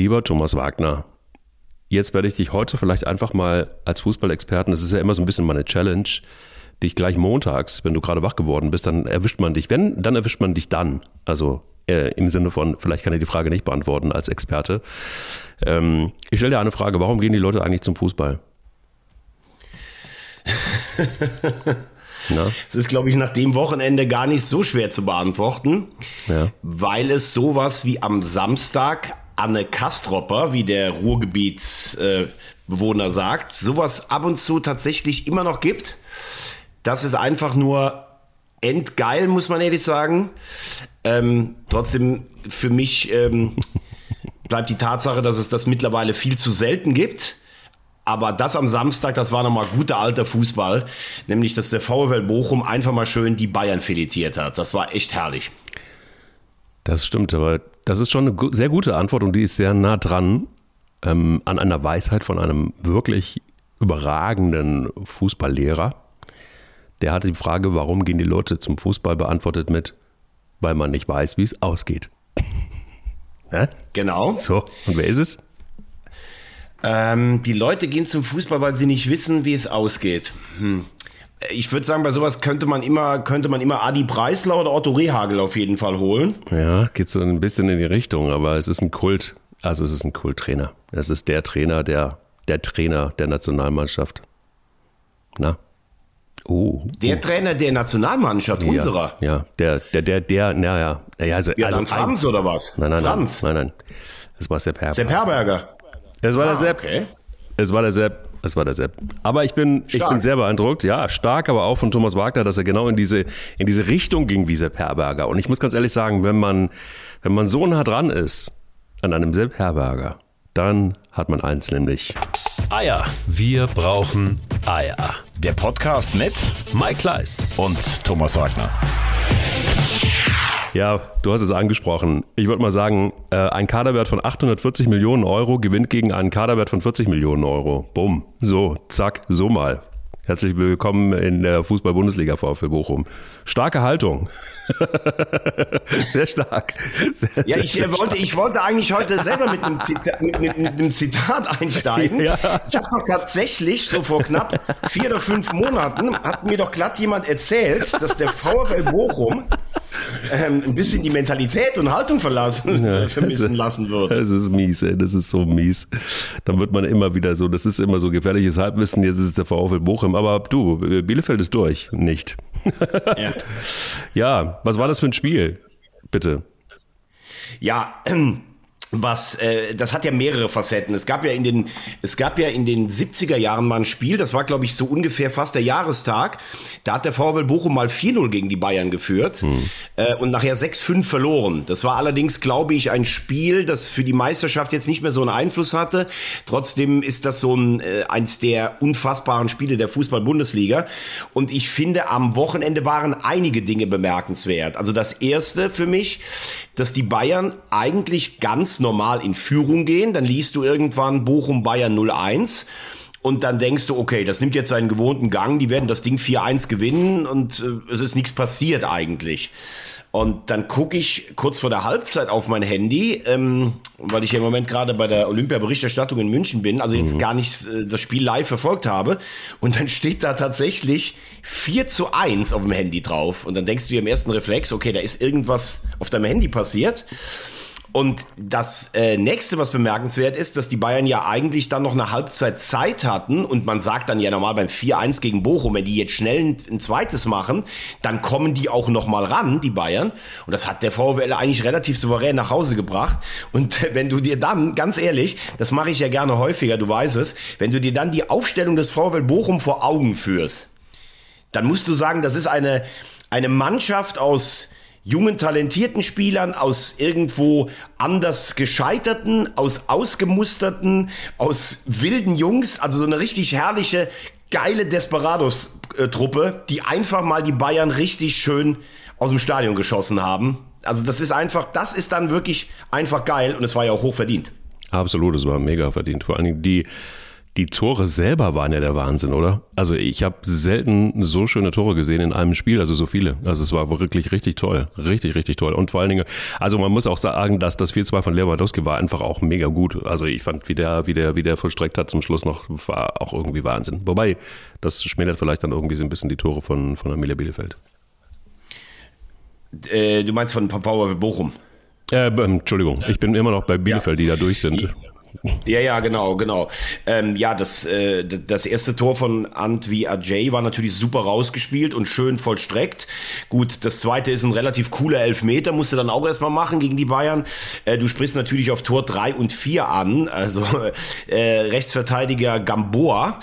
Lieber Thomas Wagner, jetzt werde ich dich heute vielleicht einfach mal als Fußballexperten, das ist ja immer so ein bisschen meine Challenge, dich gleich montags, wenn du gerade wach geworden bist, dann erwischt man dich. Wenn, dann erwischt man dich dann. Also äh, im Sinne von, vielleicht kann ich die Frage nicht beantworten als Experte. Ähm, ich stelle dir eine Frage, warum gehen die Leute eigentlich zum Fußball? Es ist, glaube ich, nach dem Wochenende gar nicht so schwer zu beantworten, ja. weil es sowas wie am Samstag Anne Kastropper, wie der Ruhrgebietsbewohner äh, sagt, sowas ab und zu tatsächlich immer noch gibt. Das ist einfach nur endgeil, muss man ehrlich sagen. Ähm, trotzdem für mich ähm, bleibt die Tatsache, dass es das mittlerweile viel zu selten gibt. Aber das am Samstag, das war nochmal guter alter Fußball. Nämlich, dass der VfL Bochum einfach mal schön die Bayern filetiert hat. Das war echt herrlich. Das stimmt, aber das ist schon eine sehr gute Antwort und die ist sehr nah dran ähm, an einer Weisheit von einem wirklich überragenden Fußballlehrer. Der hatte die Frage, warum gehen die Leute zum Fußball, beantwortet mit, weil man nicht weiß, wie es ausgeht. ja? Genau. So, und wer ist es? Ähm, die Leute gehen zum Fußball, weil sie nicht wissen, wie es ausgeht. Hm. Ich würde sagen, bei sowas könnte man immer, könnte man immer Adi Preisler oder Otto Rehagel auf jeden Fall holen. Ja, geht so ein bisschen in die Richtung, aber es ist ein Kult, also es ist ein Kulttrainer. Es ist der Trainer, der, der Trainer der Nationalmannschaft. Na? Oh, der oh. Trainer der Nationalmannschaft, ja, unserer. Ja, der, der, der, der, naja. Ja, also, ja, also Franz oder was? Nein, nein, Franz. nein, nein, nein. Es war Sepp Herberger. Sepp Herberger. Es war ah, der Sepp. Okay. Es war der Sepp. Es war der Sepp. Aber ich bin, ich bin sehr beeindruckt. Ja, stark, aber auch von Thomas Wagner, dass er genau in diese, in diese Richtung ging wie Sepp Herberger. Und ich muss ganz ehrlich sagen, wenn man, wenn man so nah dran ist an einem Sepp Herberger, dann hat man eins, nämlich Eier. Wir brauchen Eier. Der Podcast mit Mike Kleiss und Thomas Wagner. Ja, du hast es angesprochen. Ich würde mal sagen, äh, ein Kaderwert von 840 Millionen Euro gewinnt gegen einen Kaderwert von 40 Millionen Euro. Bumm. So, zack, so mal. Herzlich willkommen in der Fußball-Bundesliga VfL Bochum. Starke Haltung. sehr stark. Sehr, ja, ich, sehr wollte, ich wollte eigentlich heute selber mit einem Zitat, mit, mit, mit einem Zitat einsteigen. Ja. Ich habe doch tatsächlich so vor knapp vier oder fünf Monaten hat mir doch glatt jemand erzählt, dass der VfL Bochum ähm, ein bisschen die Mentalität und Haltung verlassen, ja, vermissen lassen wird. Das ist mies, ey, das ist so mies. Dann wird man immer wieder so, das ist immer so gefährliches Halbwissen, jetzt ist es der VfL Bochum, aber du, Bielefeld ist durch, nicht. ja. ja, was war das für ein Spiel? Bitte. Ja, ähm, was äh, das hat ja mehrere Facetten. Es gab ja in den es gab ja in den 70er Jahren mal ein Spiel, das war glaube ich so ungefähr fast der Jahrestag. Da hat der VfL Bochum mal 4-0 gegen die Bayern geführt hm. äh, und nachher 6-5 verloren. Das war allerdings glaube ich ein Spiel, das für die Meisterschaft jetzt nicht mehr so einen Einfluss hatte. Trotzdem ist das so ein äh, eins der unfassbaren Spiele der Fußball-Bundesliga und ich finde am Wochenende waren einige Dinge bemerkenswert. Also das erste für mich, dass die Bayern eigentlich ganz normal in Führung gehen. Dann liest du irgendwann Bochum Bayern 01. Und dann denkst du, okay, das nimmt jetzt seinen gewohnten Gang, die werden das Ding 4-1 gewinnen und äh, es ist nichts passiert eigentlich. Und dann gucke ich kurz vor der Halbzeit auf mein Handy, ähm, weil ich ja im Moment gerade bei der Olympia-Berichterstattung in München bin, also jetzt mhm. gar nicht äh, das Spiel live verfolgt habe. Und dann steht da tatsächlich 4 zu 1 auf dem Handy drauf. Und dann denkst du dir im ersten Reflex, okay, da ist irgendwas auf deinem Handy passiert. Und das äh, nächste, was bemerkenswert ist, dass die Bayern ja eigentlich dann noch eine Halbzeit Zeit hatten und man sagt dann ja normal beim 4-1 gegen Bochum, wenn die jetzt schnell ein, ein, zweites machen, dann kommen die auch noch mal ran, die Bayern. Und das hat der VfL eigentlich relativ souverän nach Hause gebracht. Und wenn du dir dann, ganz ehrlich, das mache ich ja gerne häufiger, du weißt es, wenn du dir dann die Aufstellung des VfL Bochum vor Augen führst, dann musst du sagen, das ist eine, eine Mannschaft aus jungen, talentierten Spielern, aus irgendwo anders gescheiterten, aus ausgemusterten, aus wilden Jungs, also so eine richtig herrliche, geile Desperados-Truppe, die einfach mal die Bayern richtig schön aus dem Stadion geschossen haben. Also das ist einfach, das ist dann wirklich einfach geil und es war ja auch hoch verdient. Absolut, es war mega verdient. Vor allen Dingen die Die Tore selber waren ja der Wahnsinn, oder? Also ich habe selten so schöne Tore gesehen in einem Spiel, also so viele. Also es war wirklich richtig toll, richtig, richtig toll. Und vor allen Dingen, also man muss auch sagen, dass das 4-2 von Lewandowski war einfach auch mega gut. Also ich fand, wie der, wie der, wie der vollstreckt hat zum Schluss noch, war auch irgendwie Wahnsinn. Wobei, das schmälert vielleicht dann irgendwie so ein bisschen die Tore von, von Amelia Bielefeld. Äh, du meinst von VfB Bochum? Äh, Entschuldigung, ich bin immer noch bei Bielefeld, ja. die da durch sind. Ja, ja, genau, genau. Ähm, ja, das, äh, das erste Tor von Antwi Ajay war natürlich super rausgespielt und schön vollstreckt. Gut, das zweite ist ein relativ cooler Elfmeter, musste dann auch erstmal machen gegen die Bayern. Äh, du sprichst natürlich auf Tor 3 und 4 an. Also äh, Rechtsverteidiger Gamboa,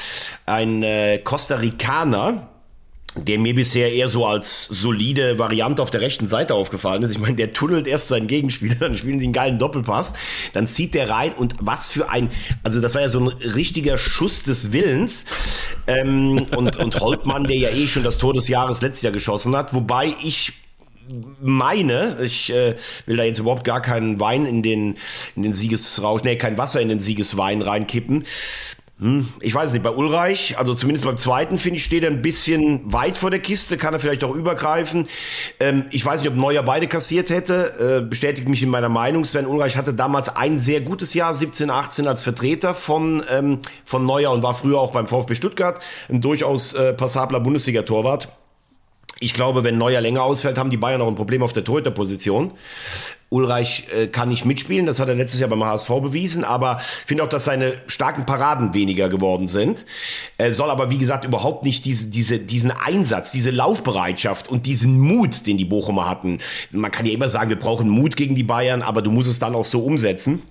ein äh, Costa Ricaner der mir bisher eher so als solide Variante auf der rechten Seite aufgefallen ist. Ich meine, der tunnelt erst seinen Gegenspieler, dann spielen sie einen geilen Doppelpass, dann zieht der rein und was für ein, also das war ja so ein richtiger Schuss des Willens. Ähm, und, und Holtmann, der ja eh schon das Tor des Jahres letztes Jahr geschossen hat, wobei ich meine, ich äh, will da jetzt überhaupt gar keinen Wein in den, in den Siegesrausch, nee, kein Wasser in den Siegeswein reinkippen. Hm, ich weiß nicht, bei Ulreich, also zumindest beim zweiten, finde ich, steht er ein bisschen weit vor der Kiste, kann er vielleicht auch übergreifen. Ähm, ich weiß nicht, ob Neuer beide kassiert hätte, äh, bestätigt mich in meiner Meinung. Sven Ulreich hatte damals ein sehr gutes Jahr, 17, 18 als Vertreter von, ähm, von Neuer und war früher auch beim VfB Stuttgart ein durchaus äh, passabler Bundesliga-Torwart. Ich glaube, wenn Neuer länger ausfällt, haben die Bayern auch ein Problem auf der Torhüterposition. Ulreich äh, kann nicht mitspielen, das hat er letztes Jahr beim HSV bewiesen, aber finde auch, dass seine starken Paraden weniger geworden sind. Er soll aber, wie gesagt, überhaupt nicht diese, diese, diesen Einsatz, diese Laufbereitschaft und diesen Mut, den die Bochumer hatten. Man kann ja immer sagen, wir brauchen Mut gegen die Bayern, aber du musst es dann auch so umsetzen.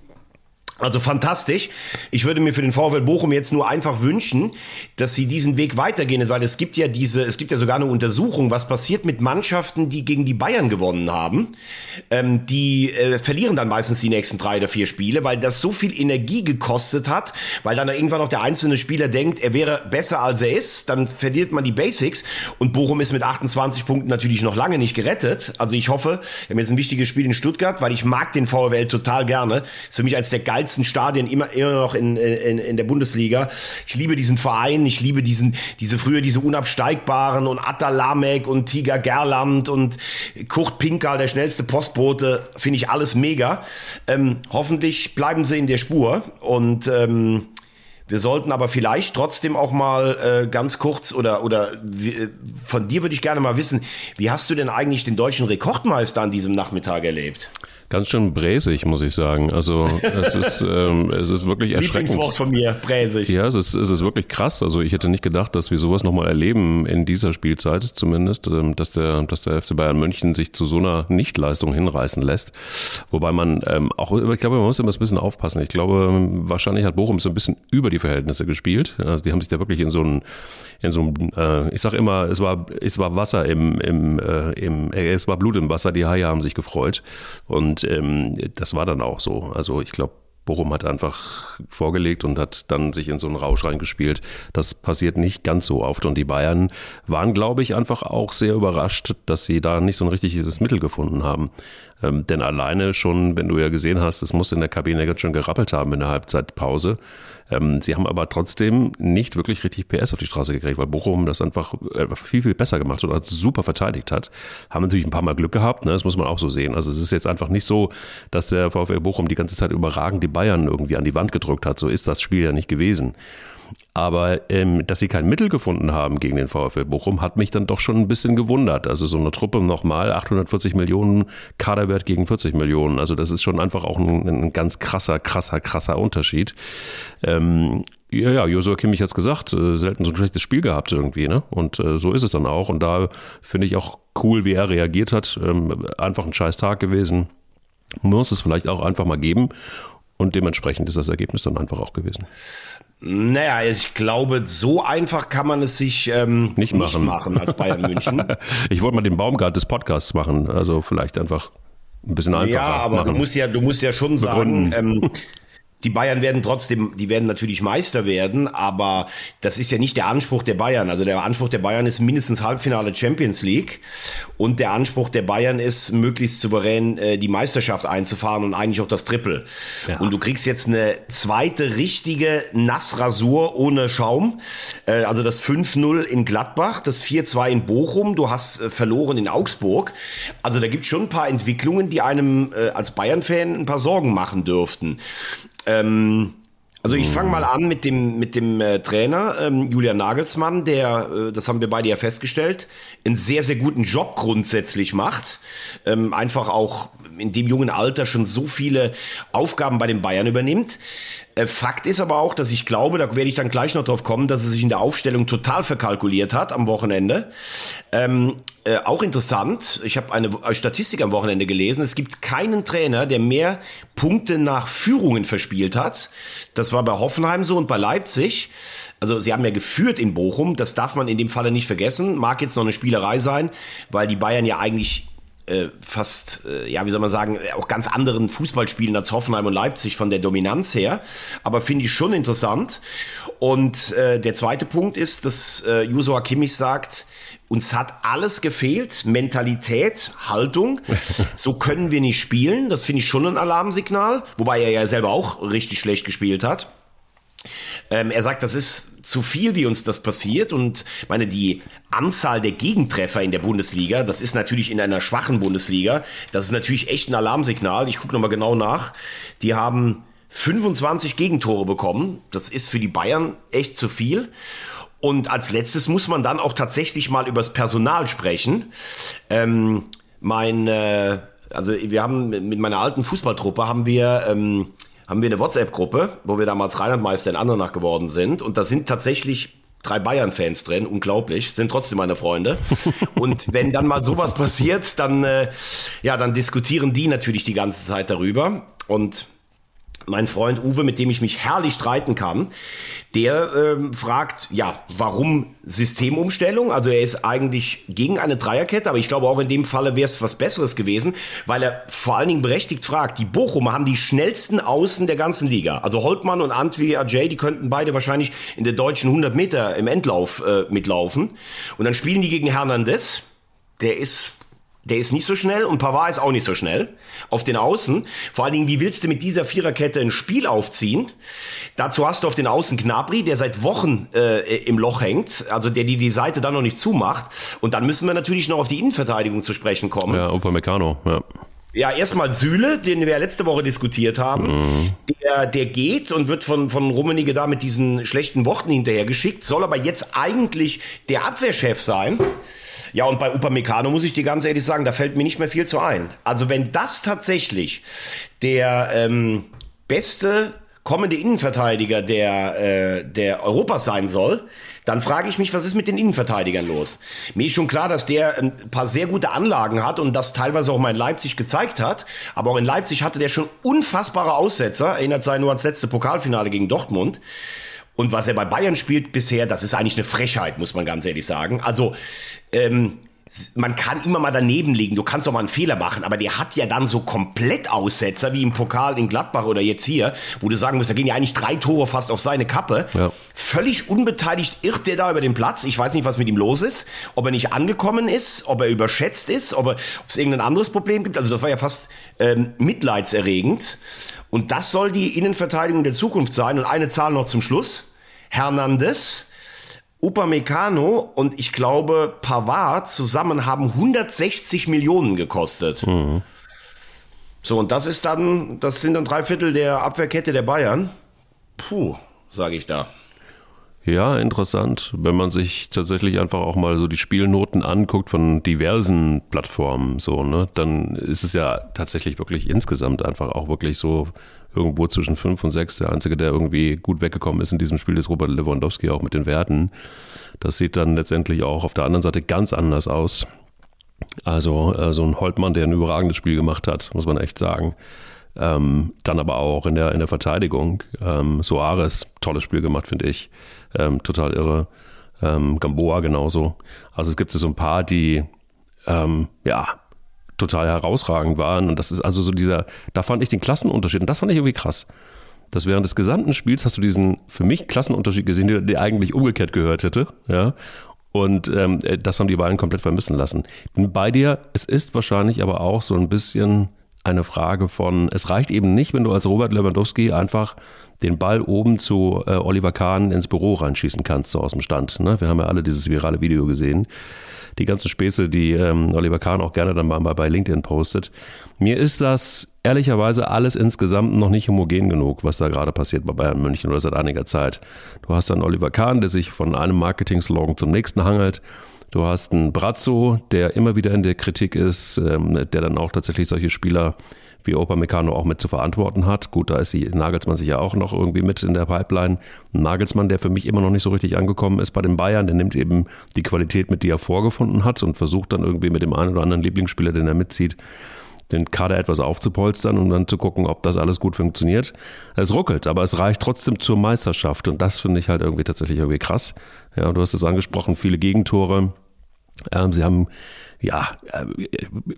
Also fantastisch. Ich würde mir für den VfL Bochum jetzt nur einfach wünschen, dass sie diesen Weg weitergehen, weil es gibt ja diese, es gibt ja sogar eine Untersuchung, was passiert mit Mannschaften, die gegen die Bayern gewonnen haben. Ähm, die äh, verlieren dann meistens die nächsten drei oder vier Spiele, weil das so viel Energie gekostet hat, weil dann irgendwann auch der einzelne Spieler denkt, er wäre besser als er ist, dann verliert man die Basics und Bochum ist mit 28 Punkten natürlich noch lange nicht gerettet. Also ich hoffe, wir haben jetzt ein wichtiges Spiel in Stuttgart, weil ich mag den VfL total gerne. Ist für mich eines der geilsten geilsten Stadien immer, immer noch in, in, in der Bundesliga. Ich liebe diesen Verein, ich liebe diesen, diese früher diese unabsteigbaren und Atalamek und Tiger Gerland und Kurt Pinker, der schnellste Postbote, finde ich alles mega. Ähm, hoffentlich bleiben sie in der Spur und ähm, wir sollten aber vielleicht trotzdem auch mal äh, ganz kurz oder oder wie, von dir würde ich gerne mal wissen, wie hast du denn eigentlich den deutschen Rekordmeister an diesem Nachmittag erlebt? Ganz schön bräsig, muss ich sagen. Also es ist, ähm, es ist wirklich erschreckend. Lieblingswort von mir, bräsig. Ja, es ist, es ist wirklich krass. Also ich hätte nicht gedacht, dass wir sowas nochmal erleben in dieser Spielzeit zumindest, ähm, dass der, dass der FC Bayern München sich zu so einer Nichtleistung hinreißen lässt. Wobei man ähm, auch, ich glaube, man muss immer ein bisschen aufpassen. Ich glaube, wahrscheinlich hat Bochum so ein bisschen über die Verhältnisse gespielt. Also die haben sich da wirklich in so einem, in so einem, äh, ich sag immer, es war, es war Wasser im, im, äh, im, äh, es war Blut im Wasser. Die Haie haben sich gefreut und und ähm, das war dann auch so. Also ich glaube, Bochum hat einfach vorgelegt und hat dann sich in so einen Rausch reingespielt. Das passiert nicht ganz so oft. Und die Bayern waren, glaube ich, einfach auch sehr überrascht, dass sie da nicht so ein richtiges Mittel gefunden haben. Ähm, denn alleine schon, wenn du ja gesehen hast, es muss in der Kabine ganz schön gerappelt haben in der Halbzeitpause. Ähm, sie haben aber trotzdem nicht wirklich richtig PS auf die Straße gekriegt, weil Bochum das einfach viel, viel besser gemacht hat und super verteidigt hat. Haben natürlich ein paar Mal Glück gehabt, ne? das muss man auch so sehen. Also es ist jetzt einfach nicht so, dass der VfL Bochum die ganze Zeit überragend die Bayern irgendwie an die Wand gedrückt hat. So ist das Spiel ja nicht gewesen. Aber ähm, dass sie kein Mittel gefunden haben gegen den VfL Bochum, hat mich dann doch schon ein bisschen gewundert. Also so eine Truppe nochmal, 840 Millionen Kaderwert gegen 40 Millionen. Also das ist schon einfach auch ein, ein ganz krasser, krasser, krasser Unterschied. Ähm, ja, ja, Josua Kimmich hat es gesagt, äh, selten so ein schlechtes Spiel gehabt irgendwie, ne? Und äh, so ist es dann auch. Und da finde ich auch cool, wie er reagiert hat. Ähm, einfach ein scheiß Tag gewesen. Muss es vielleicht auch einfach mal geben. Und dementsprechend ist das Ergebnis dann einfach auch gewesen. Naja, ich glaube, so einfach kann man es sich ähm, nicht, machen. nicht machen als Bayern München. ich wollte mal den Baumgart des Podcasts machen, also vielleicht einfach ein bisschen einfacher. Ja, aber machen. du musst ja, du musst ja schon sagen, ähm, die Bayern werden trotzdem, die werden natürlich Meister werden, aber das ist ja nicht der Anspruch der Bayern. Also der Anspruch der Bayern ist mindestens Halbfinale Champions League und der Anspruch der Bayern ist, möglichst souverän äh, die Meisterschaft einzufahren und eigentlich auch das Triple. Ja. Und du kriegst jetzt eine zweite richtige Nassrasur ohne Schaum. Äh, also das 5-0 in Gladbach, das 4-2 in Bochum, du hast äh, verloren in Augsburg. Also da gibt es schon ein paar Entwicklungen, die einem äh, als Bayern-Fan ein paar Sorgen machen dürften. Ähm, also ich fange mal an mit dem mit dem äh, Trainer ähm, Julian Nagelsmann, der, äh, das haben wir beide ja festgestellt, einen sehr sehr guten Job grundsätzlich macht. Ähm, einfach auch in dem jungen Alter schon so viele Aufgaben bei den Bayern übernimmt. Äh, Fakt ist aber auch, dass ich glaube, da werde ich dann gleich noch drauf kommen, dass er sich in der Aufstellung total verkalkuliert hat am Wochenende. Ähm, äh, auch interessant, ich habe eine Statistik am Wochenende gelesen, es gibt keinen Trainer, der mehr Punkte nach Führungen verspielt hat. Das war bei Hoffenheim so und bei Leipzig. Also sie haben ja geführt in Bochum, das darf man in dem Falle nicht vergessen. Mag jetzt noch eine Spielerei sein, weil die Bayern ja eigentlich äh, fast, äh, ja, wie soll man sagen, auch ganz anderen Fußball spielen als Hoffenheim und Leipzig von der Dominanz her. Aber finde ich schon interessant. Und äh, der zweite Punkt ist, dass äh, Juso Kimmich sagt, uns hat alles gefehlt, Mentalität, Haltung. So können wir nicht spielen. Das finde ich schon ein Alarmsignal, wobei er ja selber auch richtig schlecht gespielt hat. Ähm, er sagt, das ist zu viel, wie uns das passiert. Und meine, die Anzahl der Gegentreffer in der Bundesliga, das ist natürlich in einer schwachen Bundesliga, das ist natürlich echt ein Alarmsignal. Ich gucke nochmal genau nach. Die haben 25 Gegentore bekommen. Das ist für die Bayern echt zu viel. Und als letztes muss man dann auch tatsächlich mal übers Personal sprechen. Ähm, mein, äh, also wir haben mit meiner alten Fußballtruppe haben wir ähm, haben wir eine WhatsApp-Gruppe, wo wir damals Rheinlandmeister in Andernach geworden sind. Und da sind tatsächlich drei Bayern-Fans drin, unglaublich, sind trotzdem meine Freunde. Und wenn dann mal sowas passiert, dann, äh, ja, dann diskutieren die natürlich die ganze Zeit darüber. Und mein Freund Uwe, mit dem ich mich herrlich streiten kann, der ähm, fragt, ja, warum Systemumstellung? Also er ist eigentlich gegen eine Dreierkette, aber ich glaube auch in dem Falle wäre es was Besseres gewesen, weil er vor allen Dingen berechtigt fragt, die Bochumer haben die schnellsten Außen der ganzen Liga. Also Holtmann und Antwi Ajay, die könnten beide wahrscheinlich in der deutschen 100 Meter im Endlauf äh, mitlaufen. Und dann spielen die gegen Hernandez. Der ist der ist nicht so schnell und Pavard ist auch nicht so schnell auf den Außen. Vor allen Dingen, wie willst du mit dieser Viererkette ein Spiel aufziehen? Dazu hast du auf den Außen Gnabry, der seit Wochen äh, im Loch hängt, also der die die Seite dann noch nicht zumacht. Und dann müssen wir natürlich noch auf die Innenverteidigung zu sprechen kommen. Ja, Upamecano, ja. Ja, erstmal Süle, den wir ja letzte Woche diskutiert haben. Mhm. Der, der geht und wird von, von Rummenigge da mit diesen schlechten Worten hinterhergeschickt, soll aber jetzt eigentlich der Abwehrchef sein. Ja, und bei Upamecano muss ich dir ganz ehrlich sagen, da fällt mir nicht mehr viel zu ein. Also wenn das tatsächlich der ähm, beste kommende Innenverteidiger der, äh, der Europas sein soll, dann frage ich mich, was ist mit den Innenverteidigern los? Mir ist schon klar, dass der ein paar sehr gute Anlagen hat und das teilweise auch mal in Leipzig gezeigt hat. Aber auch in Leipzig hatte der schon unfassbare Aussetzer. Erinnert sich nur ans letzte Pokalfinale gegen Dortmund. Und was er bei Bayern spielt bisher, das ist eigentlich eine Frechheit, muss man ganz ehrlich sagen. Also, ähm, man kann immer mal daneben liegen, du kannst auch mal einen Fehler machen, aber der hat ja dann so komplett Aussetzer, wie im Pokal in Gladbach oder jetzt hier, wo du sagen musst, da gehen ja eigentlich drei Tore fast auf seine Kappe. Ja. Völlig unbeteiligt irrt der da über den Platz. Ich weiß nicht, was mit ihm los ist, ob er nicht angekommen ist, ob er überschätzt ist, ob, er, ob es irgendein anderes Problem gibt. Also das war ja fast ähm, mitleidserregend. Und das soll die Innenverteidigung der Zukunft sein. Und eine Zahl noch zum Schluss. Hernandez, Upamecano und ich glaube Pavard zusammen haben 160 Millionen gekostet. Mhm. So, und das ist dann, das sind dann drei Viertel der Abwehrkette der Bayern. Puh, sage ich da. Ja, interessant, wenn man sich tatsächlich einfach auch mal so die Spielnoten anguckt von diversen Plattformen, so, ne, dann ist es ja tatsächlich wirklich insgesamt einfach auch wirklich so irgendwo zwischen fünf und sechs. Der einzige, der irgendwie gut weggekommen ist in diesem Spiel, ist Robert Lewandowski auch mit den Werten. Das sieht dann letztendlich auch auf der anderen Seite ganz anders aus. Also äh, so ein Holtmann, der ein überragendes Spiel gemacht hat, muss man echt sagen. Ähm, dann aber auch in der, in der Verteidigung. Ähm, Soares, tolles Spiel gemacht, finde ich. Ähm, total irre. Ähm, Gamboa genauso. Also es gibt so ein paar, die ähm, ja total herausragend waren. Und das ist also so dieser, da fand ich den Klassenunterschied und das fand ich irgendwie krass. dass während des gesamten Spiels hast du diesen für mich Klassenunterschied gesehen, der, der eigentlich umgekehrt gehört hätte. Ja? Und ähm, das haben die beiden komplett vermissen lassen. Bin bei dir, es ist wahrscheinlich aber auch so ein bisschen eine Frage von, es reicht eben nicht, wenn du als Robert Lewandowski einfach den Ball oben zu äh, Oliver Kahn ins Büro reinschießen kannst, so aus dem Stand. Ne? Wir haben ja alle dieses virale Video gesehen. Die ganzen Späße, die ähm, Oliver Kahn auch gerne dann mal bei LinkedIn postet. Mir ist das ehrlicherweise alles insgesamt noch nicht homogen genug, was da gerade passiert bei Bayern München oder seit einiger Zeit. Du hast dann Oliver Kahn, der sich von einem Marketing-Slogan zum nächsten hangelt. Du hast einen Brazzo, der immer wieder in der Kritik ist, ähm, der dann auch tatsächlich solche Spieler wie Opa Meccano auch mit zu verantworten hat. Gut, da ist die Nagelsmann sich ja auch noch irgendwie mit in der Pipeline. Nagelsmann, der für mich immer noch nicht so richtig angekommen ist bei den Bayern, der nimmt eben die Qualität mit, die er vorgefunden hat und versucht dann irgendwie mit dem einen oder anderen Lieblingsspieler, den er mitzieht, den Kader etwas aufzupolstern und dann zu gucken, ob das alles gut funktioniert. Es ruckelt, aber es reicht trotzdem zur Meisterschaft und das finde ich halt irgendwie tatsächlich irgendwie krass. Ja, du hast es angesprochen, viele Gegentore. Ähm, sie haben ja, äh,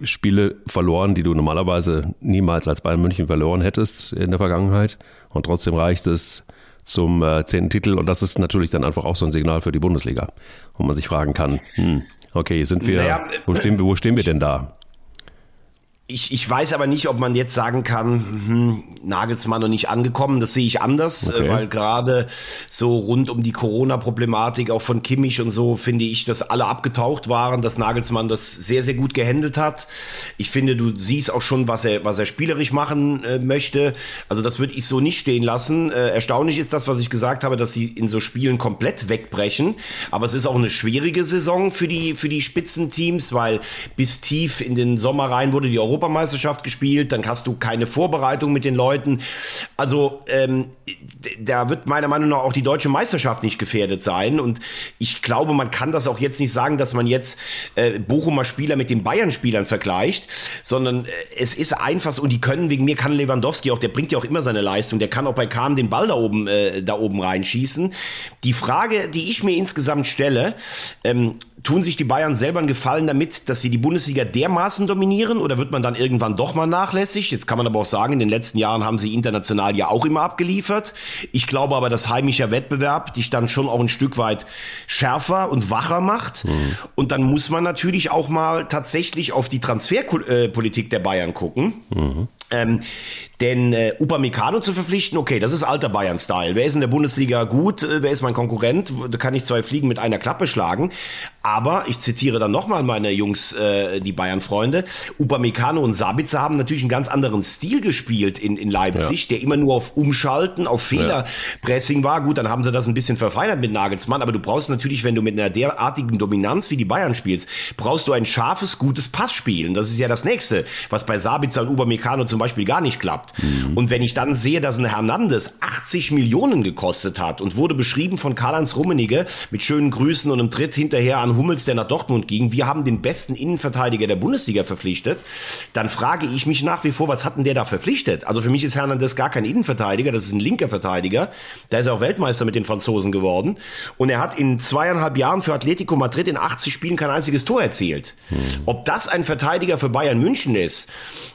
Spiele verloren, die du normalerweise niemals als Bayern München verloren hättest in der Vergangenheit. Und trotzdem reicht es zum äh, zehnten Titel. Und das ist natürlich dann einfach auch so ein Signal für die Bundesliga, wo man sich fragen kann, hm, okay, sind wir, naja, wo, stehen, wo stehen wir denn da? Ich, ich weiß aber nicht, ob man jetzt sagen kann, hm, Nagelsmann noch nicht angekommen. Das sehe ich anders, okay. weil gerade so rund um die Corona-Problematik auch von Kimmich und so finde ich, dass alle abgetaucht waren, dass Nagelsmann das sehr, sehr gut gehandelt hat. Ich finde, du siehst auch schon, was er, was er spielerisch machen äh, möchte. Also das würde ich so nicht stehen lassen. Äh, erstaunlich ist das, was ich gesagt habe, dass sie in so Spielen komplett wegbrechen. Aber es ist auch eine schwierige Saison für die, für die Spitzenteams, weil bis tief in den Sommer rein wurde die Europa Europameisterschaft gespielt, dann hast du keine Vorbereitung mit den Leuten. Also ähm, da wird meiner Meinung nach auch die deutsche Meisterschaft nicht gefährdet sein. Und ich glaube, man kann das auch jetzt nicht sagen, dass man jetzt äh, Bochumer Spieler mit den Bayern-Spielern vergleicht, sondern äh, es ist einfach so, und die können, wegen mir kann Lewandowski auch, der bringt ja auch immer seine Leistung, der kann auch bei Kahn den Ball da oben, äh, da oben reinschießen. Die Frage, die ich mir insgesamt stelle, ähm, tun sich die Bayern selber einen Gefallen damit, dass sie die Bundesliga dermaßen dominieren oder wird man dann irgendwann doch mal nachlässig? Jetzt kann man aber auch sagen, in den letzten Jahren haben sie international ja auch immer abgeliefert. Ich glaube aber, dass heimischer Wettbewerb dich dann schon auch ein Stück weit schärfer und wacher macht. Mhm. Und dann muss man natürlich auch mal tatsächlich auf die Transferpolitik der Bayern gucken. Mhm. Ähm, denn äh, Upamecano zu verpflichten, okay, das ist alter Bayern-Style. Wer ist in der Bundesliga gut? Äh, wer ist mein Konkurrent? Da kann ich zwei Fliegen mit einer Klappe schlagen. Aber ich zitiere dann nochmal meine Jungs, äh, die Bayern-Freunde. Upamecano und Sabitzer haben natürlich einen ganz anderen Stil gespielt in, in Leipzig, ja. der immer nur auf Umschalten, auf Fehlerpressing war. Gut, dann haben sie das ein bisschen verfeinert mit Nagelsmann. Aber du brauchst natürlich, wenn du mit einer derartigen Dominanz wie die Bayern spielst, brauchst du ein scharfes, gutes Passspiel. Und das ist ja das Nächste, was bei Sabitzer und Upamecano zum Beispiel gar nicht klappt gehabt. Mhm. Und wenn ich dann sehe, dass ein Hernandez 80 Millionen gekostet hat und wurde beschrieben von Karl-Heinz Rummenigge mit schönen Grüßen und einem Tritt hinterher an Hummels, der nach Dortmund ging, wir haben den besten Innenverteidiger der Bundesliga verpflichtet, dann frage ich mich nach wie vor, was hat denn der da verpflichtet? Also für mich ist Hernandez gar kein Innenverteidiger, das ist ein linker Verteidiger. Da ist er auch Weltmeister mit den Franzosen geworden. Und er hat in zweieinhalb Jahren für Atletico Madrid in 80 Spielen kein einziges Tor erzielt. Ob das ein Verteidiger für Bayern München ist,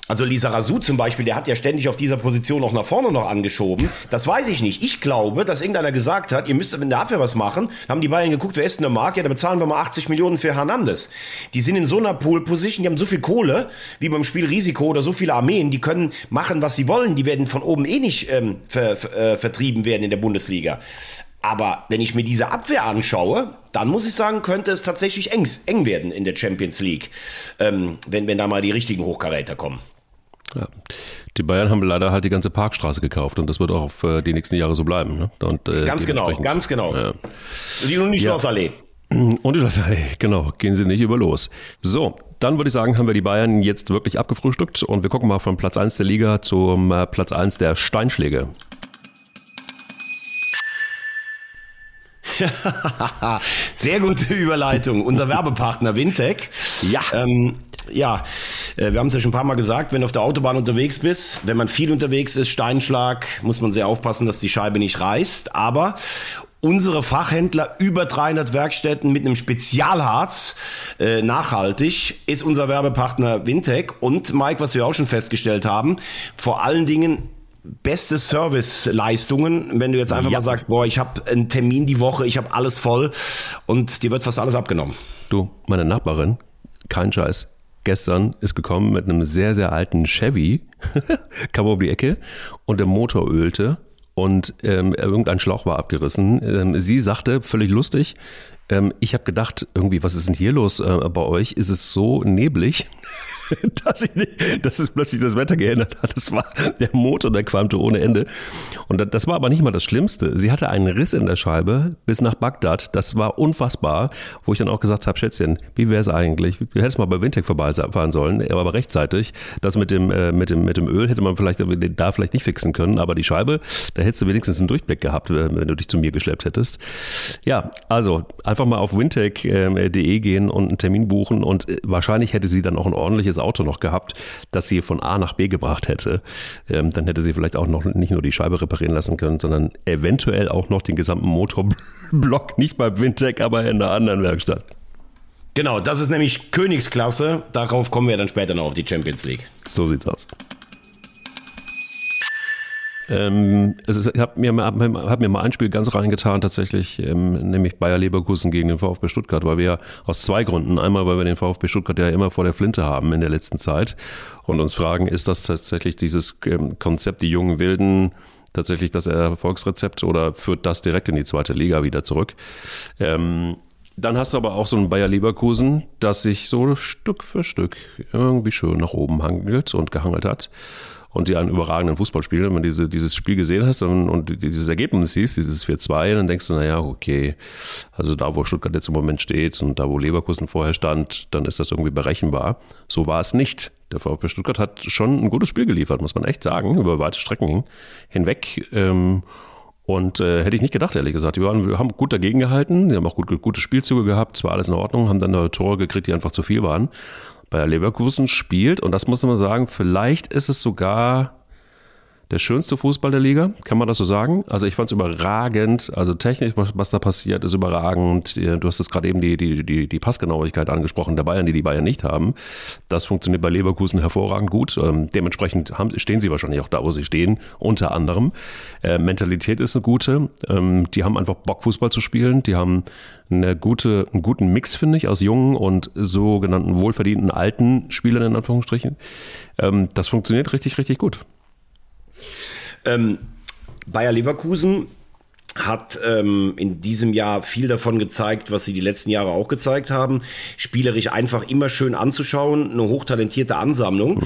also Lisa Razou zum Beispiel, der hat ja ständig auf dieser Position auch nach vorne noch angeschoben. Das weiß ich nicht. Ich glaube, dass irgendeiner gesagt hat, ihr müsst in der Abwehr was machen. Haben die Bayern geguckt, wer ist denn der Markt? Ja, da bezahlen wir mal 80 Millionen für Hernandez. Die sind in so einer Pole-Position, die haben so viel Kohle, wie beim Spiel Risiko oder so viele Armeen, die können machen, was sie wollen. Die werden von oben eh nicht ähm, ver, ver, äh, vertrieben werden in der Bundesliga. Aber wenn ich mir diese Abwehr anschaue, dann muss ich sagen, könnte es tatsächlich eng, eng werden in der Champions League, ähm, wenn, wenn da mal die richtigen Hochkaräter kommen. Ja. Die Bayern haben leider halt die ganze Parkstraße gekauft und das wird auch auf äh, die nächsten Jahre so bleiben. Ne? Und, äh, ganz genau, ganz genau. Ja. Die und die Schlossallee. Und die Schlossallee, genau, gehen sie nicht über los. So, dann würde ich sagen, haben wir die Bayern jetzt wirklich abgefrühstückt und wir gucken mal von Platz 1 der Liga zum äh, Platz 1 der Steinschläge. Sehr gute Überleitung. Unser Werbepartner Wintec. Ja. Ähm, ja, äh, wir haben es ja schon ein paar Mal gesagt, wenn du auf der Autobahn unterwegs bist, wenn man viel unterwegs ist, Steinschlag, muss man sehr aufpassen, dass die Scheibe nicht reißt. Aber unsere Fachhändler, über 300 Werkstätten mit einem Spezialharz, äh, nachhaltig, ist unser Werbepartner Wintec. Und Mike, was wir auch schon festgestellt haben, vor allen Dingen beste Serviceleistungen, wenn du jetzt einfach Ja. mal sagst, boah, ich habe einen Termin die Woche, ich habe alles voll und dir wird fast alles abgenommen. Du, meine Nachbarin, kein Scheiß, gestern ist gekommen mit einem sehr, sehr alten Chevy, kam um die Ecke und der Motor ölte und ähm, irgendein Schlauch war abgerissen. Ähm, sie sagte, völlig lustig, ähm, ich habe gedacht, irgendwie, was ist denn hier los äh, bei euch? Ist es so neblig? dass, ich dass es plötzlich das Wetter geändert hat. Das war der Motor, der qualmte ohne Ende. Und das- das war aber nicht mal das Schlimmste. Sie hatte einen Riss in der Scheibe bis nach Bagdad. Das war unfassbar, wo ich dann auch gesagt habe, Schätzchen, wie wäre es eigentlich? Du hättest mal bei Wintec vorbeifahren sollen, aber rechtzeitig. Das mit dem, äh, mit dem, mit dem Öl hätte man vielleicht da vielleicht nicht fixen können, aber die Scheibe, da hättest du wenigstens einen Durchblick gehabt, äh, wenn du dich zu mir geschleppt hättest. Ja, also einfach mal auf wintec.de gehen und einen Termin buchen und äh, wahrscheinlich hätte sie dann auch ein ordentliches Auto noch gehabt, das sie von A nach B gebracht hätte. Ähm, dann hätte sie vielleicht auch noch nicht nur die Scheibe reparieren lassen können, sondern eventuell auch noch den gesamten Motorblock, nicht bei Wintec, aber in einer anderen Werkstatt. Genau, das ist nämlich Königsklasse. Darauf kommen wir dann später noch auf die Champions League. So sieht's aus. Ähm, ist, ich habe mir, mal- hab mir mal ein Spiel ganz reingetan, tatsächlich, ähm, nämlich Bayer Leverkusen gegen den VfB Stuttgart, weil wir ja aus zwei Gründen. Einmal, weil wir den VfB Stuttgart ja immer vor der Flinte haben in der letzten Zeit und uns fragen, ist das tatsächlich dieses ähm, Konzept, die jungen Wilden, tatsächlich das Erfolgsrezept oder führt das direkt in die zweite Liga wieder zurück? Ähm, dann hast du aber auch so ein Bayer Leverkusen, das sich so Stück für Stück irgendwie schön nach oben hangelt und gehangelt hat. Und die einen überragenden Fußball spielen. Wenn du diese, dieses Spiel gesehen hast und, und dieses Ergebnis siehst, dieses 4-2, dann denkst du, naja, okay, also da, wo Stuttgart jetzt im Moment steht und da, wo Leverkusen vorher stand, dann ist das irgendwie berechenbar. So war es nicht. Der VfB Stuttgart hat schon ein gutes Spiel geliefert, muss man echt sagen, über weite Strecken hin- hinweg. Ähm, und äh, hätte ich nicht gedacht, ehrlich gesagt. Die waren, wir haben gut dagegen gehalten, die haben auch gut, gute Spielzüge gehabt, es war alles in Ordnung, haben dann da Tore gekriegt, die einfach zu viel waren. Bayer Leverkusen spielt, und das muss man sagen, vielleicht ist es sogar der schönste Fußball der Liga, kann man das so sagen? Also ich fand es überragend, also technisch, was, da passiert, ist überragend. Du hast es gerade eben die, die, die, die Passgenauigkeit angesprochen, der Bayern, die die Bayern nicht haben. Das funktioniert bei Leverkusen hervorragend gut. Ähm, dementsprechend haben, stehen sie wahrscheinlich auch da, wo sie stehen, unter anderem. Äh, Mentalität ist eine gute. Ähm, die haben einfach Bock, Fußball zu spielen. Die haben eine gute, einen guten Mix, finde ich, aus jungen und sogenannten wohlverdienten alten Spielern in Anführungsstrichen. Ähm, das funktioniert richtig, richtig gut. Ähm, Bayer Leverkusen hat ähm, in diesem Jahr viel davon gezeigt, was sie die letzten Jahre auch gezeigt haben. Spielerisch einfach immer schön anzuschauen, eine hochtalentierte Ansammlung.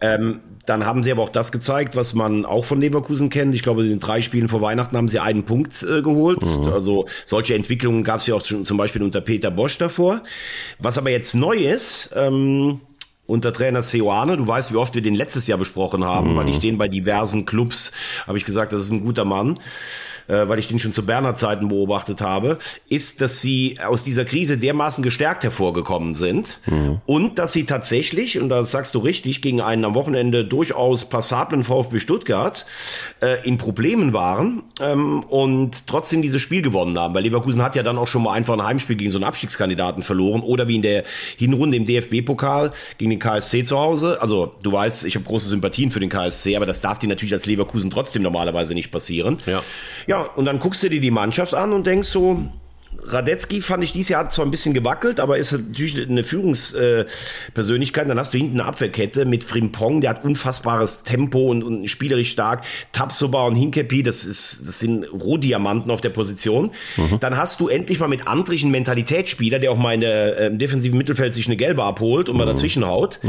Ähm, dann haben sie aber auch das gezeigt, was man auch von Leverkusen kennt. Ich glaube, in den drei Spielen vor Weihnachten haben sie einen Punkt äh, geholt. Also solche Entwicklungen gab es ja auch schon, zum Beispiel unter Peter Bosch davor. Was aber jetzt neu ist, ähm, unter Trainer Seoane. Du weißt, wie oft wir den letztes Jahr besprochen haben, weil ich den bei diversen Clubs, habe ich gesagt, das ist ein guter Mann, äh, weil ich den schon zu Berner Zeiten beobachtet habe, ist, dass sie aus dieser Krise dermaßen gestärkt hervorgekommen sind und dass sie tatsächlich, und das sagst du richtig, gegen einen am Wochenende durchaus passablen VfB Stuttgart äh, in Problemen waren ähm, und trotzdem dieses Spiel gewonnen haben. Weil Leverkusen hat ja dann auch schon mal einfach ein Heimspiel gegen so einen Abstiegskandidaten verloren oder wie in der Hinrunde im DFB-Pokal gegen den KSC zu Hause. Also du weißt, ich habe große Sympathien für den KSC, aber das darf dir natürlich als Leverkusen trotzdem normalerweise nicht passieren. Ja. Ja, und dann guckst du dir die Mannschaft an und denkst so, Radetzky fand ich dieses Jahr hat zwar ein bisschen gewackelt, aber ist natürlich eine Führungspersönlichkeit. Dann hast du hinten eine Abwehrkette mit Frimpong, der hat unfassbares Tempo und, und spielerisch stark. Tapsoba und Hinkepi, das ist, das sind Rohdiamanten auf der Position. Dann hast du endlich mal mit Andrich einen Mentalitätsspieler, der auch mal in der äh, im defensiven Mittelfeld sich eine gelbe abholt und mal dazwischen haut.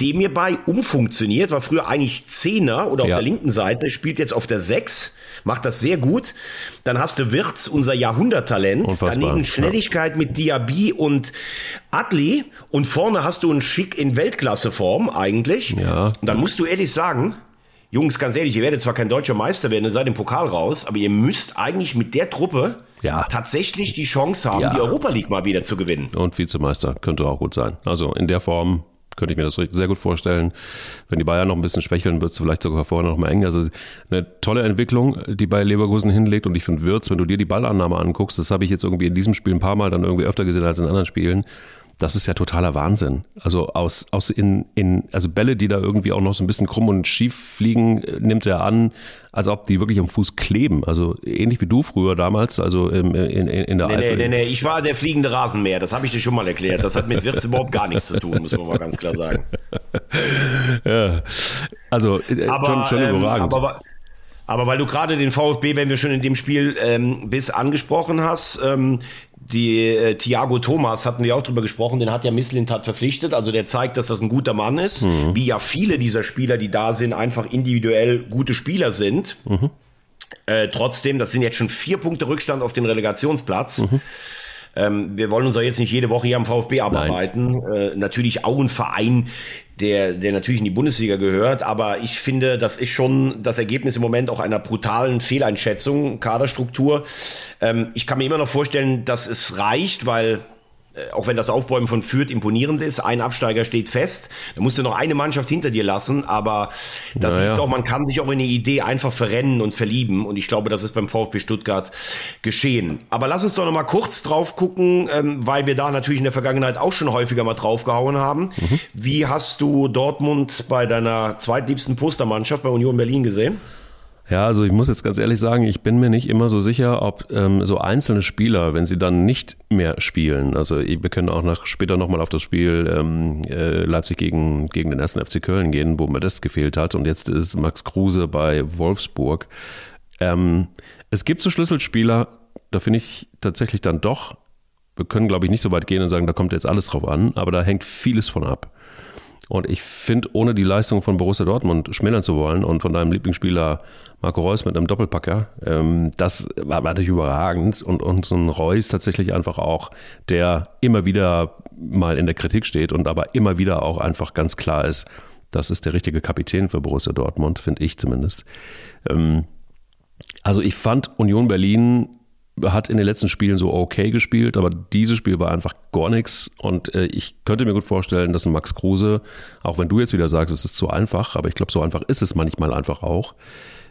Dem hierbei umfunktioniert, war früher eigentlich Zehner oder auf Ja. der linken Seite, spielt jetzt auf der Sechs, macht das sehr gut. Dann hast du Wirtz, unser Jahrhunderttalent. Daneben ja. Schnelligkeit mit Diaby und Adli. Und vorne hast du einen Schick in Weltklasseform eigentlich. Ja. Und dann musst du ehrlich sagen, Jungs, ganz ehrlich, ihr werdet zwar kein deutscher Meister werden, ihr seid im Pokal raus, aber ihr müsst eigentlich mit der Truppe Ja. tatsächlich die Chance haben, Ja. die Europa League mal wieder zu gewinnen. Und Vizemeister könnte auch gut sein. Also in der Form könnte ich mir das sehr gut vorstellen. Wenn die Bayern noch ein bisschen schwächeln, wird es vielleicht sogar vorher noch mal eng. Also eine tolle Entwicklung, die bei Leverkusen hinlegt. Und ich finde Wirtz, wenn du dir die Ballannahme anguckst, das habe ich jetzt irgendwie in diesem Spiel ein paar Mal dann irgendwie öfter gesehen als in anderen Spielen. Das ist ja totaler Wahnsinn. Also aus, aus in, in, also Bälle, die da irgendwie auch noch so ein bisschen krumm und schief fliegen, äh, nimmt er an, als ob die wirklich am Fuß kleben. Also ähnlich wie du früher damals, also in, in, in der Nee, Eifel. nee, nee, nee, ich war der fliegende Rasenmäher, das habe ich dir schon mal erklärt. Das hat mit Wirtz überhaupt gar nichts zu tun, muss man mal ganz klar sagen. Ja. Also äh, schon, schon ähm, überragend. aber, aber weil du gerade den VfB, wenn wir schon in dem Spiel ähm, bis angesprochen hast, ähm, die äh, Thiago Thomas hatten wir auch drüber gesprochen, den hat ja Misslintat verpflichtet, also der zeigt, dass das ein guter Mann ist, Mhm. wie ja viele dieser Spieler, die da sind, einfach individuell gute Spieler sind. Mhm. Äh, trotzdem, das sind jetzt schon vier Punkte Rückstand auf den Relegationsplatz. Mhm. Ähm, wir wollen uns ja jetzt nicht jede Woche hier am VfB abarbeiten. Äh, natürlich auch ein Verein, der, der natürlich in die Bundesliga gehört, aber ich finde, das ist schon das Ergebnis im Moment auch einer brutalen Fehleinschätzung, Kaderstruktur. Ähm, ich kann mir immer noch vorstellen, dass es reicht, weil auch wenn das Aufbäumen von Fürth imponierend ist, ein Absteiger steht fest, da musst du noch eine Mannschaft hinter dir lassen, aber das Naja. ist doch, man kann sich auch in eine Idee einfach verrennen und verlieben und ich glaube, das ist beim VfB Stuttgart geschehen. Aber lass uns doch noch mal kurz drauf gucken, ähm, weil wir da natürlich in der Vergangenheit auch schon häufiger mal draufgehauen haben. Wie hast du Dortmund bei deiner zweitliebsten Postermannschaft bei Union Berlin gesehen? Ja, also ich muss jetzt ganz ehrlich sagen, ich bin mir nicht immer so sicher, ob ähm, so einzelne Spieler, wenn sie dann nicht mehr spielen, also wir können auch nach, später nochmal auf das Spiel ähm, äh, Leipzig gegen, gegen den ersten FC Köln gehen, wo mir das gefehlt hat und jetzt ist Max Kruse bei Wolfsburg. Ähm, es gibt so Schlüsselspieler, da finde ich tatsächlich dann doch, wir können glaube ich nicht so weit gehen und sagen, da kommt jetzt alles drauf an, aber da hängt vieles von ab. Und ich finde, ohne die Leistung von Borussia Dortmund schmälern zu wollen und von deinem Lieblingsspieler Marco Reus mit einem Doppelpacker, ähm, das war natürlich überragend. Und, und so ein Reus tatsächlich einfach auch, der immer wieder mal in der Kritik steht und aber immer wieder auch einfach ganz klar ist, das ist der richtige Kapitän für Borussia Dortmund, finde ich zumindest. Ähm, also ich fand Union Berlin hat in den letzten Spielen so okay gespielt, aber dieses Spiel war einfach gar nichts und äh, ich könnte mir gut vorstellen, dass ein Max Kruse, auch wenn du jetzt wieder sagst, es ist zu einfach, aber ich glaube, so einfach ist es manchmal einfach auch,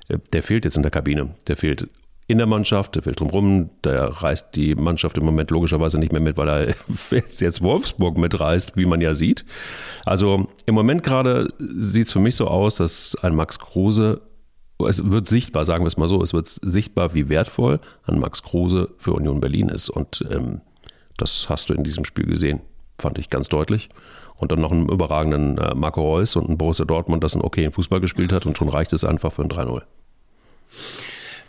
äh, der fehlt jetzt in der Kabine, der fehlt in der Mannschaft, der fehlt drumherum, der reißt die Mannschaft im Moment logischerweise nicht mehr mit, weil er jetzt, Wolfsburg mitreißt, wie man ja sieht. Also im Moment gerade sieht es für mich so aus, dass ein Max Kruse es wird sichtbar, sagen wir es mal so, es wird sichtbar, wie wertvoll ein Max Kruse für Union Berlin ist. Und ähm, das hast du in diesem Spiel gesehen, fand ich ganz deutlich. Und dann noch einen überragenden äh, Marco Reus und ein Borussia Dortmund, das einen okayen Fußball gespielt hat und schon reicht es einfach für ein 3-0.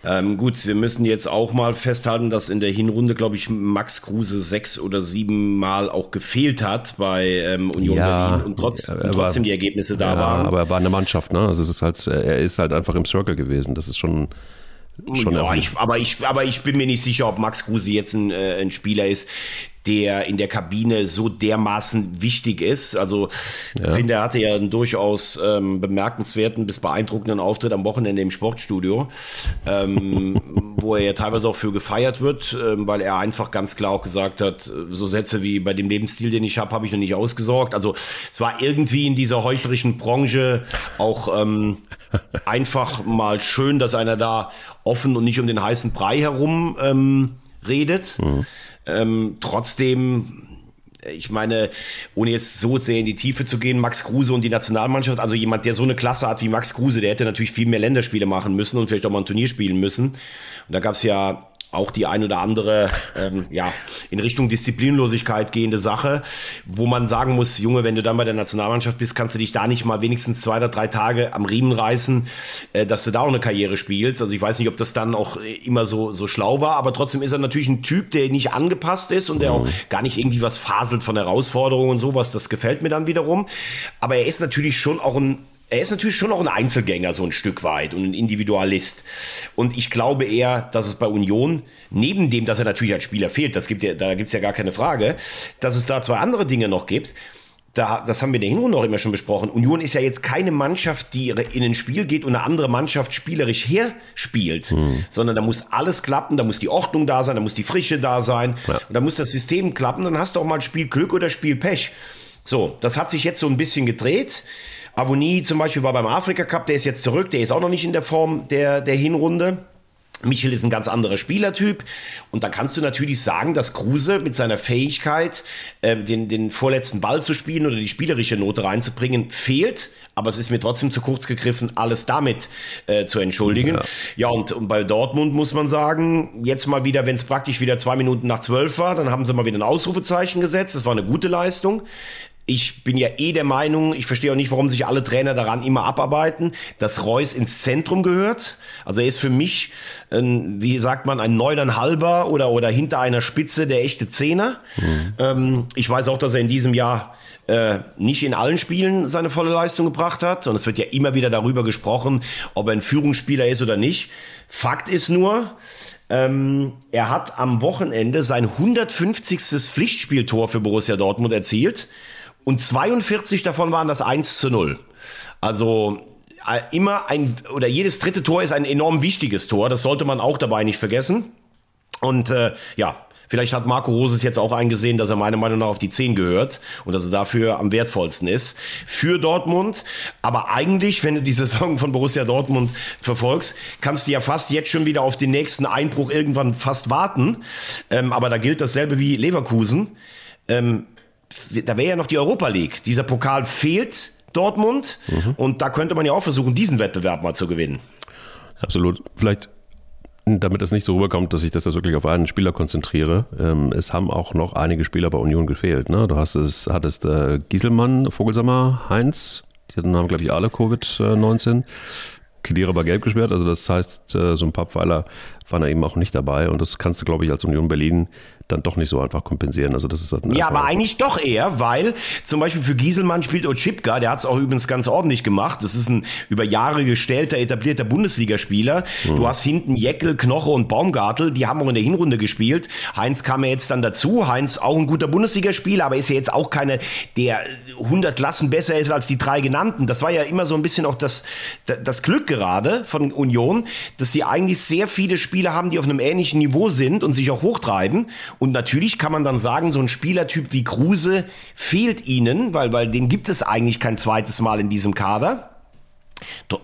Ähm, gut, wir müssen jetzt auch mal festhalten, dass in der Hinrunde, glaube ich, Max Kruse sechs oder sieben Mal auch gefehlt hat bei ähm, Union Ja, Berlin und, trotz, er und war- trotzdem die Ergebnisse da ja, waren. aber er war eine Mannschaft, ne? Also es ist halt, er ist halt einfach im Circle gewesen. Das ist schon, schon ja, ich, aber, ich, aber ich bin mir nicht sicher, ob Max Kruse jetzt ein, äh, ein Spieler ist, der in der Kabine so dermaßen wichtig ist. Also ich finde, er hatte ja einen durchaus ähm, bemerkenswerten bis beeindruckenden Auftritt am Wochenende im Sportstudio, ähm, wo er ja teilweise auch für gefeiert wird, ähm, weil er einfach ganz klar auch gesagt hat, äh, so Sätze wie bei dem Lebensstil, den ich habe, habe ich noch nicht ausgesorgt. Also es war irgendwie in dieser heuchlerischen Branche auch ähm, einfach mal schön, dass einer da offen und nicht um den heißen Brei herum ähm, redet. Ähm, trotzdem, ich meine, ohne jetzt so sehr in die Tiefe zu gehen, Max Kruse und die Nationalmannschaft, also jemand, der so eine Klasse hat wie Max Kruse, der hätte natürlich viel mehr Länderspiele machen müssen und vielleicht auch mal ein Turnier spielen müssen. Und da gab es ja auch die ein oder andere ähm, ja in Richtung Disziplinlosigkeit gehende Sache, wo man sagen muss, Junge, wenn du dann bei der Nationalmannschaft bist, kannst du dich da nicht mal wenigstens zwei oder drei Tage am Riemen reißen, äh, dass du da auch eine Karriere spielst. Also ich weiß nicht, ob das dann auch äh, immer so so schlau war, aber trotzdem ist er natürlich ein Typ, der nicht angepasst ist und der auch gar nicht irgendwie was faselt von Herausforderungen und sowas. Das gefällt mir dann wiederum. Aber er ist natürlich schon auch ein er ist natürlich schon auch ein Einzelgänger, so ein Stück weit und ein Individualist. Und ich glaube eher, dass es bei Union, neben dem, dass er natürlich als Spieler fehlt, das gibt ja, da gibt's ja gar keine Frage, dass es da zwei andere Dinge noch gibt. Da, das haben wir in der Hinrunde auch immer schon besprochen. Union ist ja jetzt keine Mannschaft, die in ein Spiel geht und eine andere Mannschaft spielerisch herspielt, sondern da muss alles klappen, da muss die Ordnung da sein, da muss die Frische da sein, und da muss das System klappen, dann hast du auch mal Spielglück oder Spielpech. So, das hat sich jetzt so ein bisschen gedreht. Avoni zum Beispiel war beim Afrika Cup, der ist jetzt zurück, der ist auch noch nicht in der Form der, der Hinrunde. Michel ist ein ganz anderer Spielertyp und da kannst du natürlich sagen, dass Kruse mit seiner Fähigkeit, äh, den, den vorletzten Ball zu spielen oder die spielerische Note reinzubringen, fehlt. Aber es ist mir trotzdem zu kurz gegriffen, alles damit äh, zu entschuldigen. Ja, ja und, und, bei Dortmund muss man sagen, jetzt mal wieder, wenn es praktisch wieder zwei Minuten nach zwölf war, dann haben sie mal wieder ein Ausrufezeichen gesetzt. Das war eine gute Leistung. Ich bin ja eh der Meinung, ich verstehe auch nicht, warum sich alle Trainer daran immer abarbeiten, dass Reus ins Zentrum gehört. Also er ist für mich, ein, wie sagt man, ein Neuneinhalber oder, oder hinter einer Spitze der echte Zehner. Mhm. Ähm, ich weiß auch, dass er in diesem Jahr äh, nicht in allen Spielen seine volle Leistung gebracht hat. Und es wird ja immer wieder darüber gesprochen, ob er ein Führungsspieler ist oder nicht. Fakt ist nur, ähm, er hat am Wochenende sein 150. Pflichtspieltor für Borussia Dortmund erzielt. Und 42 davon waren das 1 zu 0. Also äh, immer ein, oder jedes dritte Tor ist ein enorm wichtiges Tor. Das sollte man auch dabei nicht vergessen. Und äh, ja, Vielleicht hat Marco Roses jetzt auch eingesehen, dass er meiner Meinung nach auf die 10 gehört und dass er dafür am wertvollsten ist für Dortmund. Aber eigentlich, wenn du die Saison von Borussia Dortmund verfolgst, kannst du ja fast jetzt schon wieder auf den nächsten Einbruch irgendwann fast warten. Ähm, aber da gilt dasselbe wie Leverkusen. Ähm, da wäre ja noch die Europa League. Dieser Pokal fehlt Dortmund mhm. und da könnte man ja auch versuchen, diesen Wettbewerb mal zu gewinnen. Absolut. Vielleicht damit es nicht so rüberkommt, dass ich das jetzt wirklich auf einen Spieler konzentriere. Ähm, es haben auch noch einige Spieler bei Union gefehlt. Ne? Du hast es, hattest äh, Gieselmann, Vogelsammer, Heinz, die haben, glaube ich, alle Covid-19. Kedira war gelb gesperrt, also das heißt, äh, so ein paar Pfeiler waren da eben auch nicht dabei und das kannst du, glaube ich, als Union Berlin dann doch nicht so einfach kompensieren. Also das ist halt ja, aber eigentlich doch eher, weil zum Beispiel für Gieselmann spielt Ochipka, der hat es auch übrigens ganz ordentlich gemacht. Das ist ein über Jahre gestellter, etablierter Bundesligaspieler. Mhm. Du hast hinten Jeckel, Knoche und Baumgartel, die haben auch in der Hinrunde gespielt. Heinz kam ja jetzt dann dazu. Heinz auch ein guter Bundesligaspieler, aber ist ja jetzt auch keine, der 100 Klassen besser ist als die drei genannten. Das war ja immer so ein bisschen auch das, das Glück gerade von Union, dass sie eigentlich sehr viele Spieler haben, die auf einem ähnlichen Niveau sind und sich auch hochtreiben. Und natürlich kann man dann sagen, so ein Spielertyp wie Kruse fehlt ihnen, weil, weil den gibt es eigentlich kein zweites Mal in diesem Kader.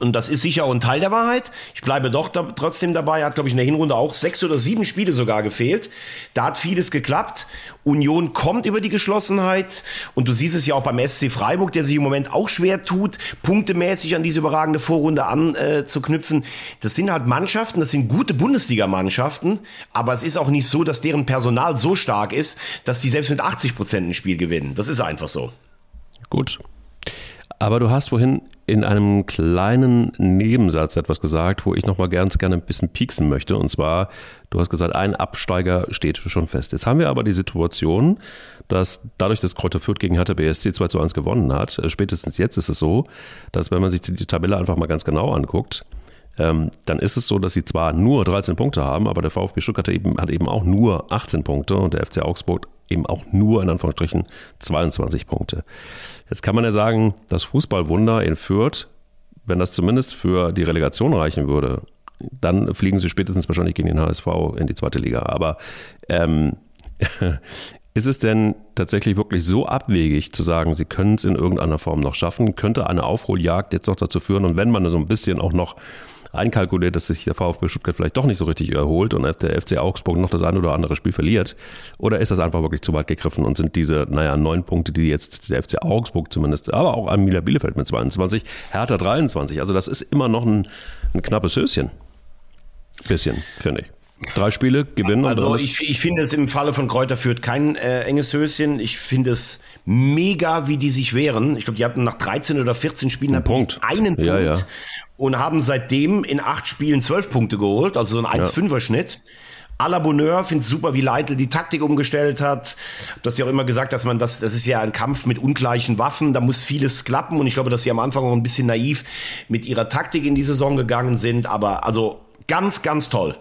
Und das ist sicher auch ein Teil der Wahrheit. Ich bleibe doch da, trotzdem dabei. Er hat, glaube ich, in der Hinrunde auch sechs oder sieben Spiele sogar gefehlt. Da hat vieles geklappt. Union kommt über die Geschlossenheit. Und du siehst es ja auch beim SC Freiburg, der sich im Moment auch schwer tut, punktemäßig an diese überragende Vorrunde anzuknüpfen. Äh, das sind halt Mannschaften, das sind gute Bundesligamannschaften. Aber es ist auch nicht so, dass deren Personal so stark ist, dass sie selbst mit 80 Prozent ein Spiel gewinnen. Das ist einfach so. Gut. Aber du hast vorhin in einem kleinen Nebensatz etwas gesagt, wo ich nochmal ganz gerne ein bisschen pieksen möchte. Und zwar, du hast gesagt, ein Absteiger steht schon fest. Jetzt haben wir aber die Situation, dass dadurch, dass Kräuter Fürth gegen Hertha BSC 2 zu 1 gewonnen hat, äh, spätestens jetzt ist es so, dass wenn man sich die Tabelle einfach mal ganz genau anguckt, ähm, dann ist es so, dass sie zwar nur 13 Punkte haben, aber der VfB Stuttgart eben, hat eben auch nur 18 Punkte und der FC Augsburg eben auch nur in Anführungsstrichen 22 Punkte. Jetzt kann man ja sagen, das Fußballwunder in Fürth, wenn das zumindest für die Relegation reichen würde, dann fliegen sie spätestens wahrscheinlich gegen den HSV in die zweite Liga. Aber ähm, ist es denn tatsächlich wirklich so abwegig zu sagen, sie können es in irgendeiner Form noch schaffen? Könnte eine Aufholjagd jetzt noch dazu führen? Und wenn man so ein bisschen auch noch einkalkuliert, dass sich der VfB Stuttgart vielleicht doch nicht so richtig erholt und der FC Augsburg noch das ein oder andere Spiel verliert? Oder ist das einfach wirklich zu weit gegriffen und sind diese, naja, neun Punkte, die jetzt der FC Augsburg zumindest, aber auch Arminia Bielefeld mit 22, Hertha 23, also das ist immer noch ein, ein knappes Höschen. Bisschen, finde ich. Drei Spiele gewinnen. Also ich, ich finde es im Falle von Kräuter führt kein äh, enges Höschen. Ich finde es mega, wie die sich wehren. Ich glaube, die hatten nach 13 oder 14 Spielen einen Punkt. Einen Punkt. Ja, ja und haben seitdem in acht Spielen zwölf Punkte geholt, also so ein 1-5er-Schnitt. À la Bonheur, finde es super, wie Leitl die Taktik umgestellt hat. Das ja auch immer gesagt, dass man das, das ist ja ein Kampf mit ungleichen Waffen, da muss vieles klappen und ich glaube, dass sie am Anfang auch ein bisschen naiv mit ihrer Taktik in die Saison gegangen sind, aber also ganz, ganz toll.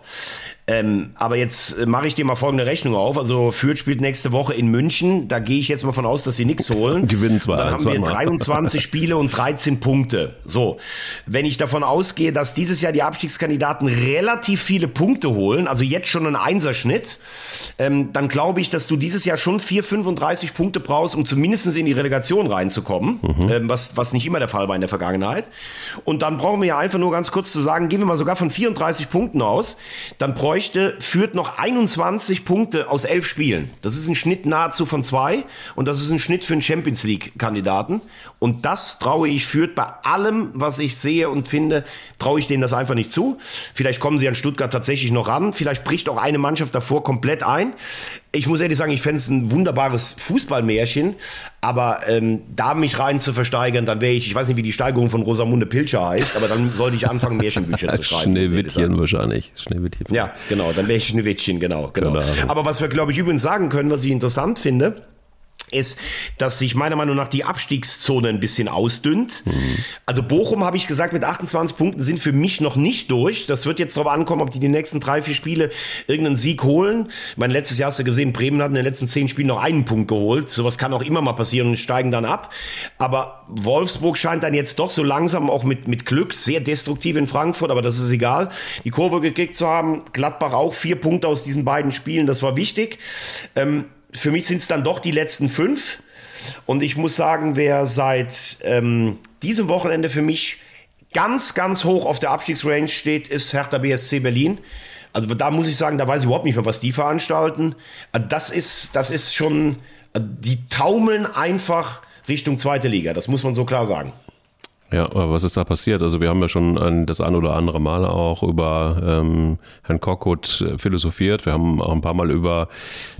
Ähm, aber jetzt äh, mache ich dir mal folgende Rechnung auf. Also Fürth spielt nächste Woche in München. Da gehe ich jetzt mal von aus, dass sie nichts holen. Gewinnen zwar. Dann haben wir 23 Spiele und 13 Punkte. So, wenn ich davon ausgehe, dass dieses Jahr die Abstiegskandidaten relativ viele Punkte holen, also jetzt schon ein Einserschnitt, ähm, dann glaube ich, dass du dieses Jahr schon 4, 35 Punkte brauchst, um zumindest in die Relegation reinzukommen, mhm. ähm, was, was nicht immer der Fall war in der Vergangenheit. Und dann brauchen wir ja einfach nur ganz kurz zu sagen, gehen wir mal sogar von 34 Punkten aus, dann bräuchte führt noch 21 Punkte aus elf Spielen. Das ist ein Schnitt nahezu von zwei und das ist ein Schnitt für einen Champions League-Kandidaten. Und das traue ich führt bei allem, was ich sehe und finde, traue ich denen das einfach nicht zu. Vielleicht kommen sie an Stuttgart tatsächlich noch ran. Vielleicht bricht auch eine Mannschaft davor komplett ein. Ich muss ehrlich sagen, ich fände es ein wunderbares Fußballmärchen, aber ähm, da mich rein zu versteigern, dann wäre ich, ich weiß nicht, wie die Steigerung von Rosamunde Pilcher heißt, aber dann sollte ich anfangen, Märchenbücher zu schreiben. Schneewittchen wahrscheinlich. Schneewittchen. Ja, genau, dann wäre ich Schneewittchen, genau, genau. genau. Aber was wir, glaube ich, übrigens sagen können, was ich interessant finde, ist, dass sich meiner Meinung nach die Abstiegszone ein bisschen ausdünnt. Mhm. Also Bochum, habe ich gesagt, mit 28 Punkten sind für mich noch nicht durch. Das wird jetzt darauf ankommen, ob die die nächsten drei, vier Spiele irgendeinen Sieg holen. Mein letztes Jahr hast du gesehen, Bremen hat in den letzten zehn Spielen noch einen Punkt geholt. Sowas kann auch immer mal passieren und steigen dann ab. Aber Wolfsburg scheint dann jetzt doch so langsam auch mit, mit Glück sehr destruktiv in Frankfurt, aber das ist egal, die Kurve gekriegt zu haben. Gladbach auch vier Punkte aus diesen beiden Spielen, das war wichtig. Ähm, für mich sind es dann doch die letzten fünf. Und ich muss sagen, wer seit ähm, diesem Wochenende für mich ganz, ganz hoch auf der Abstiegsrange steht, ist Hertha BSC Berlin. Also da muss ich sagen, da weiß ich überhaupt nicht mehr, was die veranstalten. Äh, das ist, das ist schon, äh, die taumeln einfach Richtung zweite Liga. Das muss man so klar sagen. Ja, aber was ist da passiert? Also wir haben ja schon ein, das ein oder andere Mal auch über ähm, Herrn Korkut äh, philosophiert. Wir haben auch ein paar Mal über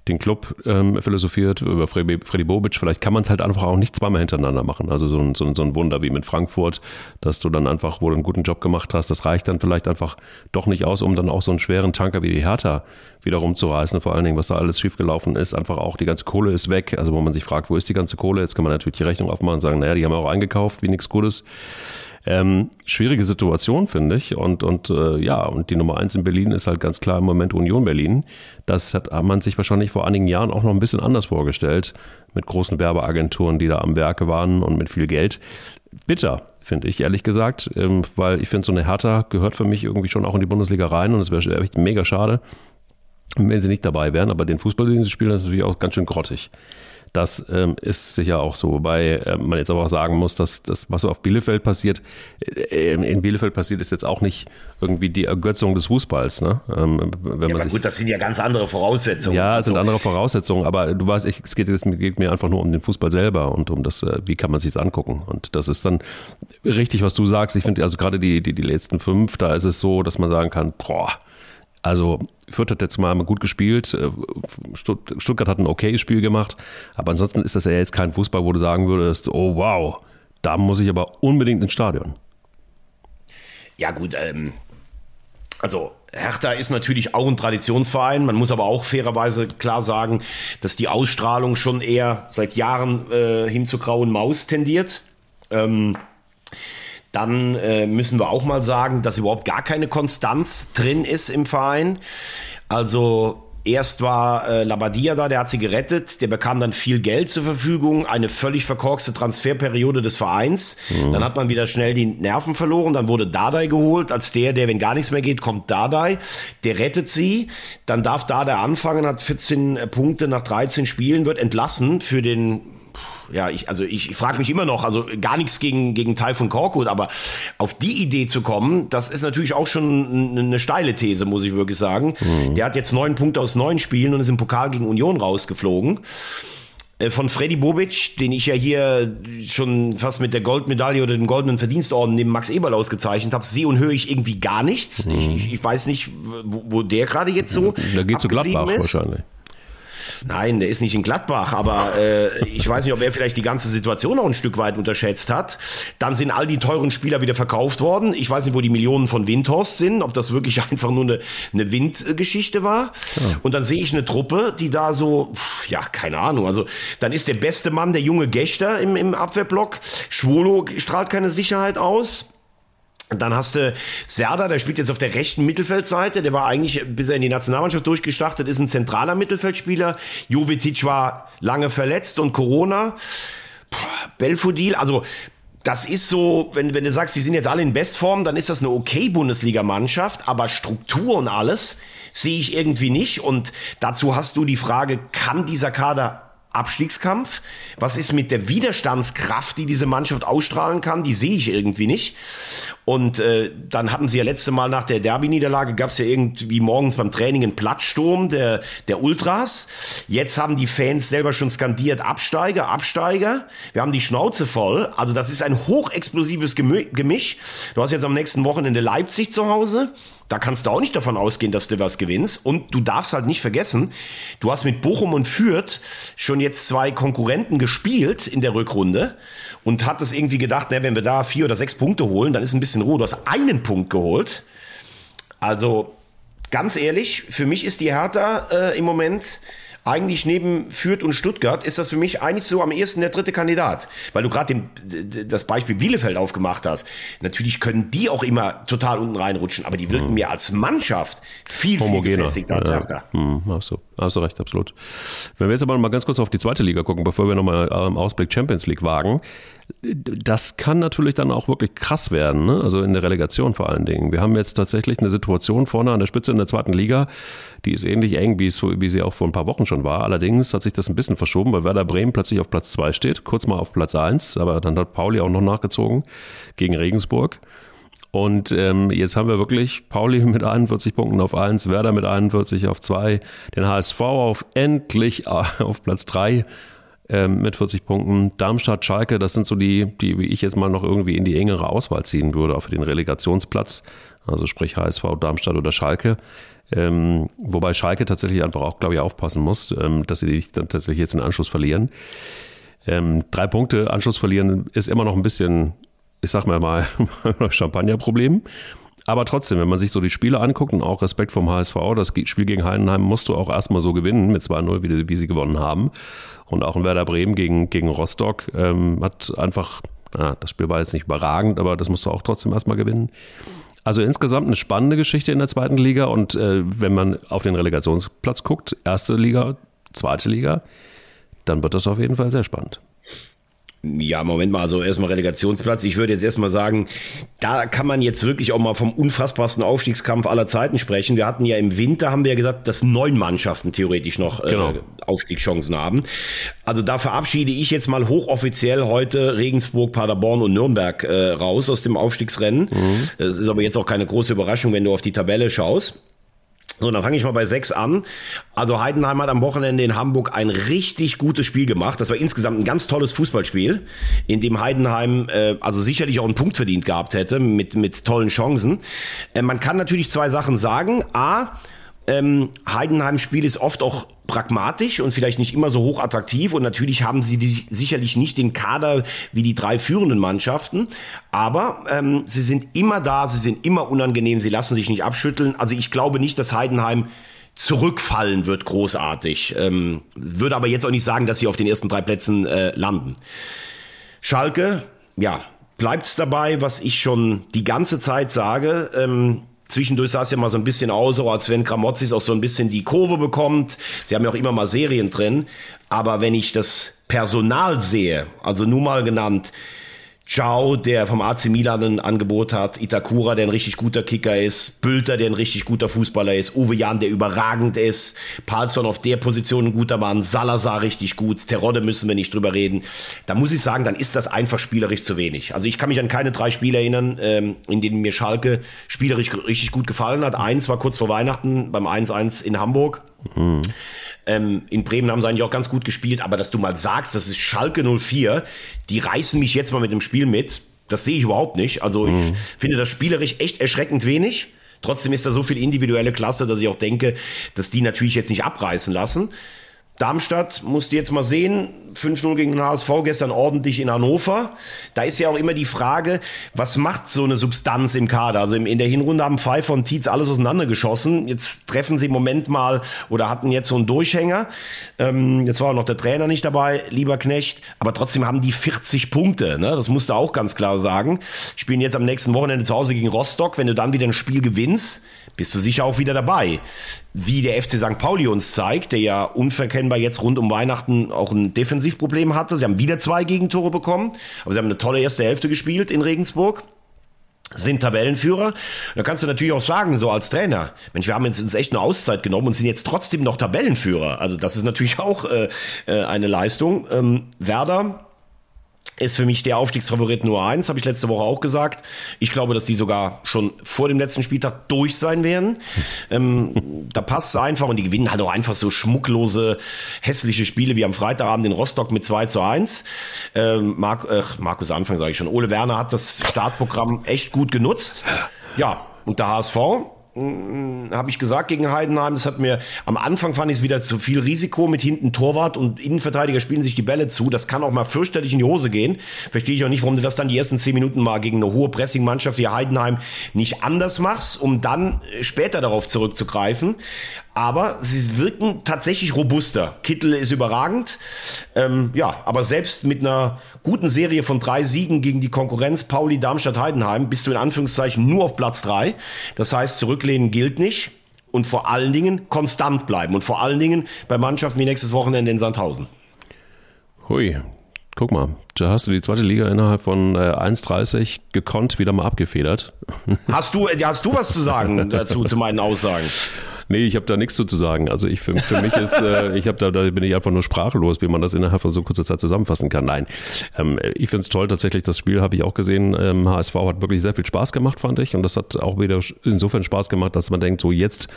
den Club ähm, philosophiert, über Freddy, Freddy Bobic. Vielleicht kann man es halt einfach auch nicht zweimal hintereinander machen. Also so ein, so, ein, so ein Wunder wie mit Frankfurt, dass du dann einfach wohl einen guten Job gemacht hast. Das reicht dann vielleicht einfach doch nicht aus, um dann auch so einen schweren Tanker wie die Hertha wieder rumzureißen. Vor allen Dingen, was da alles schiefgelaufen ist. Einfach auch die ganze Kohle ist weg. Also wo man sich fragt, wo ist die ganze Kohle? Jetzt kann man natürlich die Rechnung aufmachen und sagen, naja, die haben auch eingekauft, wie nichts Gutes. Ähm, schwierige Situation, finde ich. Und, und äh, ja, und die Nummer eins in Berlin ist halt ganz klar im Moment Union Berlin. Das hat man sich wahrscheinlich vor einigen Jahren auch noch ein bisschen anders vorgestellt, mit großen Werbeagenturen, die da am Werke waren und mit viel Geld. Bitter, finde ich, ehrlich gesagt, ähm, weil ich finde, so eine Hertha gehört für mich irgendwie schon auch in die Bundesliga rein und es wäre echt mega schade, wenn sie nicht dabei wären. Aber den Fußball, den sie spielen, ist natürlich auch ganz schön grottig. Das ähm, ist sicher auch so, wobei äh, man jetzt aber auch sagen muss, dass das, was so auf Bielefeld passiert, äh, in Bielefeld passiert, ist jetzt auch nicht irgendwie die Ergötzung des Fußballs. Ne? Ähm, wenn ja, man sich, gut, das sind ja ganz andere Voraussetzungen. Ja, es sind also andere Voraussetzungen, aber du weißt, ich, es, geht, es geht mir einfach nur um den Fußball selber und um das, äh, wie kann man sich angucken. Und das ist dann richtig, was du sagst. Ich finde also gerade die, die, die letzten fünf, da ist es so, dass man sagen kann, boah, also Fürth hat jetzt mal gut gespielt, äh, Stuttgart hat ein okayes Spiel gemacht, aber ansonsten ist das ja jetzt kein Fußball, wo du sagen würdest, oh wow, da muss ich aber unbedingt ins Stadion. Ja gut, ähm, also Hertha ist natürlich auch ein Traditionsverein. Man muss aber auch fairerweise klar sagen, dass die Ausstrahlung schon eher seit Jahren äh, hin zur grauen Maus tendiert. Ähm, dann äh, müssen wir auch mal sagen, dass überhaupt gar keine Konstanz drin ist im Verein. Also Erst war äh, Labadia da, der hat sie gerettet, der bekam dann viel Geld zur Verfügung, eine völlig verkorkste Transferperiode des Vereins. Mhm. Dann hat man wieder schnell die Nerven verloren, dann wurde Dardai geholt, als der, der, wenn gar nichts mehr geht, kommt Dardai, der rettet sie, dann darf Dardai anfangen, hat 14 Punkte nach 13 Spielen, wird entlassen für den ja, ich, also ich, ich frage mich immer noch, also gar nichts gegen, gegen Teil von Korkut, aber auf die Idee zu kommen, das ist natürlich auch schon eine steile These, muss ich wirklich sagen. Mhm. Der hat jetzt neun Punkte aus neun Spielen und ist im Pokal gegen Union rausgeflogen äh, von Freddy Bobic, den ich ja hier schon fast mit der Goldmedaille oder dem goldenen Verdienstorden neben Max Eberl ausgezeichnet habe, sehe und höre ich irgendwie gar nichts. Mhm. Ich, ich, weiß nicht, wo, wo der gerade jetzt so. Da geht zu Gladbach ist. wahrscheinlich. Nein, der ist nicht in Gladbach, aber äh, ich weiß nicht, ob er vielleicht die ganze Situation noch ein Stück weit unterschätzt hat. Dann sind all die teuren Spieler wieder verkauft worden. Ich weiß nicht, wo die Millionen von Windhorst sind, ob das wirklich einfach nur eine, eine Windgeschichte war. Ja. Und dann sehe ich eine Truppe, die da so, ja, keine Ahnung. Also dann ist der beste Mann der junge Gächter im, im Abwehrblock. Schwolo strahlt keine Sicherheit aus. Dann hast du Serda, der spielt jetzt auf der rechten Mittelfeldseite. Der war eigentlich, bis er in die Nationalmannschaft durchgestartet ist, ein zentraler Mittelfeldspieler. Jovetic war lange verletzt und Corona. Belfodil, also das ist so, wenn, wenn du sagst, die sind jetzt alle in Bestform, dann ist das eine okay Bundesligamannschaft, aber Struktur und alles sehe ich irgendwie nicht. Und dazu hast du die Frage, kann dieser Kader Abstiegskampf? Was ist mit der Widerstandskraft, die diese Mannschaft ausstrahlen kann? Die sehe ich irgendwie nicht. Und äh, dann hatten sie ja letzte Mal nach der Derby-Niederlage, gab es ja irgendwie morgens beim Training einen Plattsturm der, der Ultras. Jetzt haben die Fans selber schon skandiert, Absteiger, Absteiger. Wir haben die Schnauze voll. Also das ist ein hochexplosives Gemisch. Du hast jetzt am nächsten Wochenende Leipzig zu Hause. Da kannst du auch nicht davon ausgehen, dass du was gewinnst. Und du darfst halt nicht vergessen, du hast mit Bochum und Fürth schon jetzt zwei Konkurrenten gespielt in der Rückrunde und hattest irgendwie gedacht, na, wenn wir da vier oder sechs Punkte holen, dann ist ein bisschen Ruhe. Du hast einen Punkt geholt. Also ganz ehrlich, für mich ist die Hertha äh, im Moment eigentlich neben Fürth und Stuttgart ist das für mich eigentlich so am ehesten der dritte Kandidat. Weil du gerade das Beispiel Bielefeld aufgemacht hast. Natürlich können die auch immer total unten reinrutschen, aber die wirken mhm. mir als Mannschaft viel, viel gefestigter als Hertha. Mhm, hast, du, hast du recht, absolut. Wenn wir jetzt aber mal ganz kurz auf die zweite Liga gucken, bevor wir nochmal im ähm, Ausblick Champions League wagen. Das kann natürlich dann auch wirklich krass werden, ne? also in der Relegation vor allen Dingen. Wir haben jetzt tatsächlich eine Situation vorne an der Spitze in der zweiten Liga, die ist ähnlich eng, wie, es, wie sie auch vor ein paar Wochen schon war. Allerdings hat sich das ein bisschen verschoben, weil Werder Bremen plötzlich auf Platz 2 steht, kurz mal auf Platz 1, aber dann hat Pauli auch noch nachgezogen gegen Regensburg. Und ähm, jetzt haben wir wirklich Pauli mit 41 Punkten auf 1, Werder mit 41 auf 2, den HSV auf endlich auf Platz 3 ähm, mit 40 Punkten. Darmstadt, Schalke, das sind so die, die wie ich jetzt mal noch irgendwie in die engere Auswahl ziehen würde, auch für den Relegationsplatz. Also sprich HSV, Darmstadt oder Schalke. Ähm, wobei Schalke tatsächlich einfach auch, glaube ich, aufpassen muss, ähm, dass sie nicht dann tatsächlich jetzt den Anschluss verlieren. Ähm, drei Punkte Anschluss verlieren ist immer noch ein bisschen, ich sag mal mal, Champagnerproblem. Aber trotzdem, wenn man sich so die Spiele anguckt und auch Respekt vom HSV, das Spiel gegen Heidenheim musst du auch erstmal so gewinnen mit 2-0, wie, wie, sie gewonnen haben. Und auch in Werder Bremen gegen, gegen Rostock ähm, hat einfach, na, das Spiel war jetzt nicht überragend, aber das musst du auch trotzdem erstmal gewinnen. Also insgesamt eine spannende Geschichte in der zweiten Liga und äh, wenn man auf den Relegationsplatz guckt, erste Liga, zweite Liga, dann wird das auf jeden Fall sehr spannend. Ja, Moment mal, also erstmal Relegationsplatz. Ich würde jetzt erstmal sagen, da kann man jetzt wirklich auch mal vom unfassbarsten Aufstiegskampf aller Zeiten sprechen. Wir hatten ja im Winter, haben wir ja gesagt, dass neun Mannschaften theoretisch noch äh, genau. Aufstiegschancen haben. Also da verabschiede ich jetzt mal hochoffiziell heute Regensburg, Paderborn und Nürnberg äh, raus aus dem Aufstiegsrennen. Mhm. Es ist aber jetzt auch keine große Überraschung, wenn du auf die Tabelle schaust. So, dann fange ich mal bei sechs an. Also Heidenheim hat am Wochenende in Hamburg ein richtig gutes Spiel gemacht. Das war insgesamt ein ganz tolles Fußballspiel, in dem Heidenheim äh, also sicherlich auch einen Punkt verdient gehabt hätte mit, mit tollen Chancen. Äh, man kann natürlich zwei Sachen sagen. A, ähm, Heidenheim-Spiel ist oft auch pragmatisch und vielleicht nicht immer so hoch attraktiv und natürlich haben sie die, sicherlich nicht den Kader wie die drei führenden Mannschaften, aber ähm, sie sind immer da, sie sind immer unangenehm, sie lassen sich nicht abschütteln. Also ich glaube nicht, dass Heidenheim zurückfallen wird großartig. Ähm, würde aber jetzt auch nicht sagen, dass sie auf den ersten drei Plätzen äh, landen. Schalke, ja, bleibt's dabei, was ich schon die ganze Zeit sage. Ähm, Zwischendurch sah es ja mal so ein bisschen aus, so als wenn Gramozis auch so ein bisschen die Kurve bekommt. Sie haben ja auch immer mal Serien drin. Aber wenn ich das Personal sehe, also nun mal genannt, Ciao, der vom AC Milan ein Angebot hat, Itakura, der ein richtig guter Kicker ist, Bülter, der ein richtig guter Fußballer ist, Uwe Jan, der überragend ist, Palsson auf der Position ein guter Mann, Salazar richtig gut, Terodde müssen wir nicht drüber reden. Da muss ich sagen, dann ist das einfach spielerisch zu wenig. Also ich kann mich an keine drei Spiele erinnern, ähm, in denen mir Schalke spielerisch richtig gut gefallen hat. Eins war kurz vor Weihnachten beim 1-1 in Hamburg. Mhm. Ähm, in Bremen haben sie eigentlich auch ganz gut gespielt, aber dass du mal sagst, das ist Schalke 04, die reißen mich jetzt mal mit dem Spiel mit, das sehe ich überhaupt nicht. Also mhm. ich finde das spielerisch echt erschreckend wenig. Trotzdem ist da so viel individuelle Klasse, dass ich auch denke, dass die natürlich jetzt nicht abreißen lassen. Darmstadt musst du jetzt mal sehen, 5-0 gegen den HSV, gestern ordentlich in Hannover. Da ist ja auch immer die Frage, was macht so eine Substanz im Kader? Also in der Hinrunde haben Pfeiffer und Tietz alles auseinandergeschossen. Jetzt treffen sie im Moment mal oder hatten jetzt so einen Durchhänger. Ähm, jetzt war auch noch der Trainer nicht dabei, lieber Knecht. Aber trotzdem haben die 40 Punkte. Ne? Das musst du auch ganz klar sagen. Spielen jetzt am nächsten Wochenende zu Hause gegen Rostock. Wenn du dann wieder ein Spiel gewinnst, bist du sicher auch wieder dabei. Wie der FC St. Pauli uns zeigt, der ja unverkennbar jetzt rund um Weihnachten auch ein Defensivproblem hatte. Sie haben wieder zwei Gegentore bekommen, aber sie haben eine tolle erste Hälfte gespielt in Regensburg sind Tabellenführer. Da kannst du natürlich auch sagen, so als Trainer, Mensch, wir haben jetzt uns echt eine Auszeit genommen und sind jetzt trotzdem noch Tabellenführer. Also das ist natürlich auch äh, äh eine Leistung. Ähm, Werder ist für mich der Aufstiegsfavorit Nummer eins, habe ich letzte Woche auch gesagt. Ich glaube, dass die sogar schon vor dem letzten Spieltag durch sein werden. Ähm, da passt es einfach und die gewinnen halt auch einfach so schmucklose, hässliche Spiele wie am Freitagabend in Rostock mit 2 zu 1. Ähm, Mark, äh, Markus Anfang sage ich schon. Ole Werner hat das Startprogramm echt gut genutzt. Ja, und der HSV, hm, habe ich gesagt gegen Heidenheim. Das hat mir am Anfang fand ich es wieder zu viel Risiko mit hinten Torwart und Innenverteidiger spielen sich die Bälle zu. Das kann auch mal fürchterlich in die Hose gehen. Verstehe ich auch nicht, warum du das dann die ersten zehn Minuten mal gegen eine hohe Pressing-Mannschaft wie Heidenheim nicht anders machst, um dann später darauf zurückzugreifen aber sie wirken tatsächlich robuster. Kittel ist überragend. Ähm, ja, aber selbst mit einer guten Serie von drei Siegen gegen die Konkurrenz Pauli, Darmstadt, Heidenheim bist du in Anführungszeichen nur auf Platz drei. Das heißt, zurücklehnen gilt nicht. Und vor allen Dingen konstant bleiben. Und vor allen Dingen bei Mannschaften wie nächstes Wochenende in Sandhausen. Hui, guck mal, da hast du die zweite Liga innerhalb von äh, 1,30 gekonnt wieder mal abgefedert. Hast du, hast du was zu sagen dazu, zu meinen Aussagen? Nee, ich habe da nichts zu sagen. Also ich für, für mich ist, äh, ich habe da, da bin ich einfach nur sprachlos, wie man das innerhalb von so kurzer Zeit zusammenfassen kann. Nein, ähm, ich finde es toll tatsächlich. Das Spiel habe ich auch gesehen. Ähm, HSV hat wirklich sehr viel Spaß gemacht, fand ich, und das hat auch wieder insofern Spaß gemacht, dass man denkt, so jetzt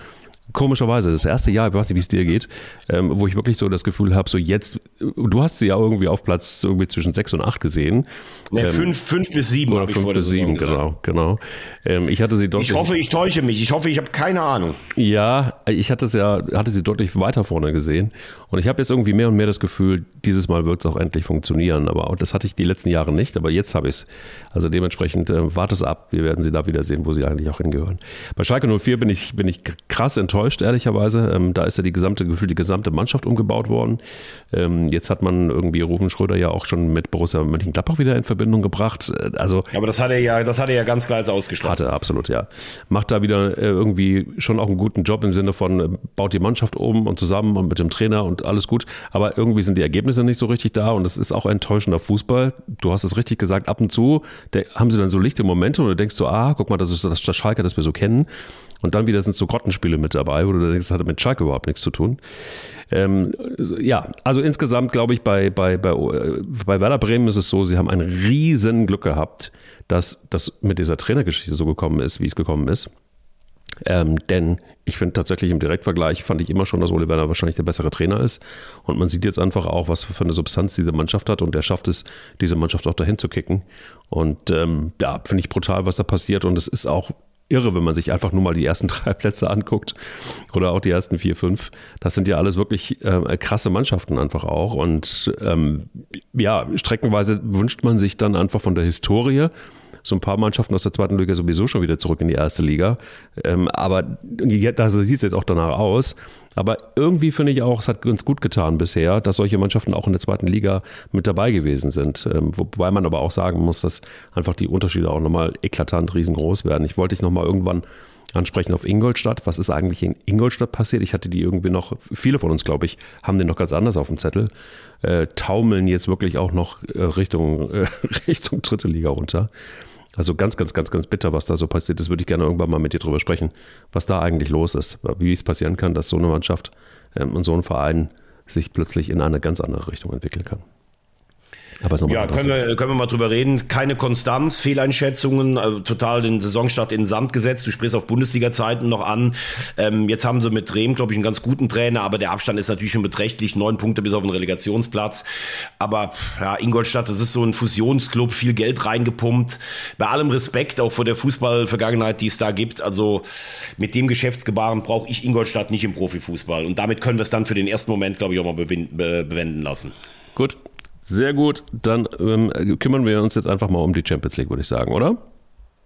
komischerweise, das erste Jahr, ich weiß nicht, wie es dir geht, ähm, wo ich wirklich so das Gefühl habe, so jetzt, du hast sie ja irgendwie auf Platz irgendwie zwischen sechs und acht gesehen. Ne, ähm, fünf, fünf bis sieben. Oder fünf bis sieben, genau, genau. Ähm, ich hatte sie deutlich. Ich hoffe, ich täusche mich. Ich hoffe, ich habe keine Ahnung. Ja, ich hatte es ja, hatte sie deutlich weiter vorne gesehen. Und ich habe jetzt irgendwie mehr und mehr das Gefühl, dieses Mal wird es auch endlich funktionieren. Aber auch das hatte ich die letzten Jahre nicht, aber jetzt habe ich es. Also dementsprechend äh, warte es ab. Wir werden sie da wieder sehen, wo sie eigentlich auch hingehören. Bei Schalke 04 bin ich, bin ich krass enttäuscht, ehrlicherweise. Ähm, da ist ja die gesamte, gefühlt die gesamte Mannschaft umgebaut worden. Ähm, jetzt hat man irgendwie Rufen Schröder ja auch schon mit Borussia Mönchengladbach wieder in Verbindung gebracht. Äh, also, aber das hat er ja, das hat er ja ganz klar ausgeschlossen. Hatte, absolut, ja. Macht da wieder äh, irgendwie schon auch einen guten Job im Sinne von, äh, baut die Mannschaft um und zusammen und mit dem Trainer und alles gut. Aber irgendwie sind die Ergebnisse nicht so richtig da und es ist auch enttäuschender Fußball. Du hast es richtig gesagt, ab und zu der, haben sie dann so lichte Momente und du denkst so, ah, guck mal, das ist das Schalke, das wir so kennen. Und dann wieder sind so Grottenspiele mit dabei, wo du denkst, das hat mit Schalke überhaupt nichts zu tun. Ähm, ja, also insgesamt glaube ich, bei, bei, bei, bei Werder Bremen ist es so, sie haben ein riesen Glück gehabt, dass das mit dieser Trainergeschichte so gekommen ist, wie es gekommen ist. Ähm, denn ich finde tatsächlich im Direktvergleich fand ich immer schon, dass Ole Werner wahrscheinlich der bessere Trainer ist. Und man sieht jetzt einfach auch, was für eine Substanz diese Mannschaft hat und er schafft es, diese Mannschaft auch dahin zu kicken. Und ähm, ja, finde ich brutal, was da passiert. Und es ist auch irre, wenn man sich einfach nur mal die ersten drei Plätze anguckt oder auch die ersten vier, fünf. Das sind ja alles wirklich äh, krasse Mannschaften einfach auch. Und ähm, ja, streckenweise wünscht man sich dann einfach von der Historie so ein paar Mannschaften aus der zweiten Liga sowieso schon wieder zurück in die erste Liga. Ähm, aber da sieht es jetzt auch danach aus. Aber irgendwie finde ich auch, es hat ganz gut getan bisher, dass solche Mannschaften auch in der zweiten Liga mit dabei gewesen sind. Ähm, wobei man aber auch sagen muss, dass einfach die Unterschiede auch nochmal eklatant riesengroß werden. Ich wollte dich nochmal irgendwann ansprechen auf Ingolstadt. Was ist eigentlich in Ingolstadt passiert? Ich hatte die irgendwie noch, viele von uns, glaube ich, haben den noch ganz anders auf dem Zettel. Äh, taumeln jetzt wirklich auch noch äh, Richtung, Richtung dritte Liga runter. Also ganz, ganz, ganz, ganz bitter, was da so passiert ist. Würde ich gerne irgendwann mal mit dir drüber sprechen, was da eigentlich los ist. Wie es passieren kann, dass so eine Mannschaft ähm, und so ein Verein sich plötzlich in eine ganz andere Richtung entwickeln kann. Aber ist Ja, können wir, können wir mal drüber reden. Keine Konstanz, Fehleinschätzungen, also total den Saisonstart in den Sand gesetzt. Du sprichst auf Bundesliga-Zeiten noch an. Ähm, jetzt haben sie mit Rehm, glaube ich, einen ganz guten Trainer, aber der Abstand ist natürlich schon beträchtlich. Neun Punkte bis auf den Relegationsplatz. Aber ja, Ingolstadt, das ist so ein Fusionsclub, viel Geld reingepumpt. Bei allem Respekt auch vor der Fußballvergangenheit, die es da gibt. Also mit dem Geschäftsgebaren brauche ich Ingolstadt nicht im Profifußball. Und damit können wir es dann für den ersten Moment, glaube ich, auch mal bewenden lassen. Gut, sehr gut. Dann ähm, kümmern wir uns jetzt einfach mal um die Champions League, würde ich sagen, oder?